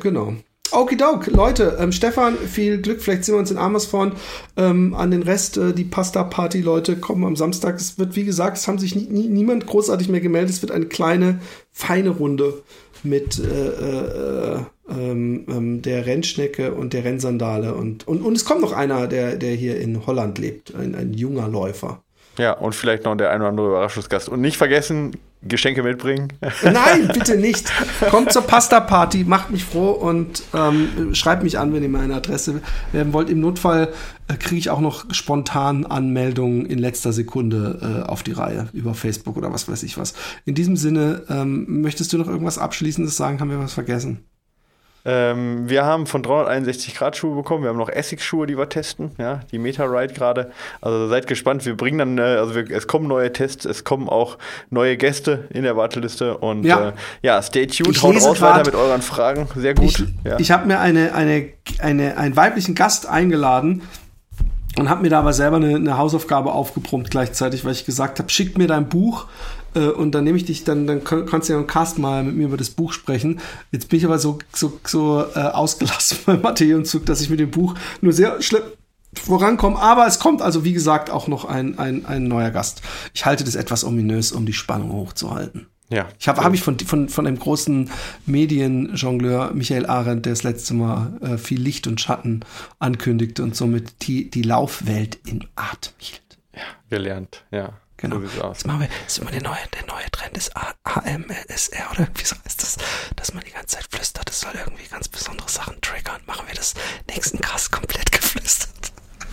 Genau. Okidok, Leute, ähm, Stefan, viel Glück, vielleicht sehen wir uns in Amersfoort. Ähm, an den Rest, äh, die Pasta-Party-Leute kommen am Samstag. Es wird, wie gesagt, es haben sich nie, nie, niemand großartig mehr gemeldet. Es wird eine kleine, feine Runde mit äh, äh, ähm, ähm, der Rennschnecke und der Rennsandale. Und, und, und es kommt noch einer, der, der hier in Holland lebt, ein, ein junger Läufer. Ja, und vielleicht noch der ein oder andere Überraschungsgast. Und nicht vergessen, Geschenke mitbringen. Nein, bitte nicht. Kommt zur Pasta-Party, macht mich froh und ähm, schreibt mich an, wenn ihr meine Adresse werden wollt. Im Notfall äh, kriege ich auch noch spontan Anmeldungen in letzter Sekunde äh, auf die Reihe über Facebook oder was weiß ich was. In diesem Sinne, ähm, möchtest du noch irgendwas Abschließendes sagen? Haben wir was vergessen? Ähm, wir haben von 361 Grad Schuhe bekommen. Wir haben noch Essex-Schuhe, die wir testen. Ja, die Meta Ride gerade. Also seid gespannt. Wir bringen dann, äh, also wir, es kommen neue Tests, es kommen auch neue Gäste in der Warteliste. Und ja, äh, ja stay tuned. Haut raus weiter mit euren Fragen. Sehr gut. Ich, ja. ich habe mir eine, eine, eine, einen weiblichen Gast eingeladen und habe mir da aber selber eine, eine Hausaufgabe aufgebrummt gleichzeitig, weil ich gesagt habe, schick mir dein Buch äh, und dann nehme ich dich, dann, dann kannst du ja im Cast mal mit mir über das Buch sprechen. Jetzt bin ich aber so, so, so äh, ausgelassen beim Materienzug, dass ich mit dem Buch nur sehr schlimm vorankomme. Aber es kommt also, wie gesagt, auch noch ein, ein, ein neuer Gast. Ich halte das etwas ominös, um die Spannung hochzuhalten. Ja. Ich habe hab ich von, von, von einem großen Medienjongleur Michael Arendt, der das letzte Mal äh, viel Licht und Schatten ankündigte und somit die, die Laufwelt in Atem hielt. Ja, gelernt, ja. Genau. So Jetzt machen wir, das ist immer der neue, der neue Trend ist AMLSR oder wie heißt das, dass man die ganze Zeit flüstert. Das soll irgendwie ganz besondere Sachen triggern. Machen wir das nächsten Cast komplett geflüstert.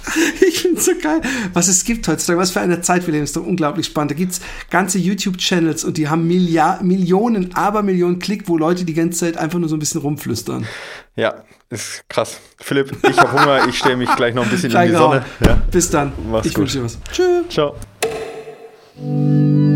Ich finde es so geil, was es gibt heutzutage, was für eine Zeit wir leben, ist doch unglaublich spannend. Da gibt es ganze YouTube-Channels und die haben Milliard Millionen, Abermillionen Klick, wo Leute die ganze Zeit einfach nur so ein bisschen rumflüstern. Ja, ist krass. Philipp, ich habe Hunger, ich stelle mich gleich noch ein bisschen in die Sonne. Ja. Bis dann. Mach's ich wünsche dir was. Tschüss. Ciao. Thank you.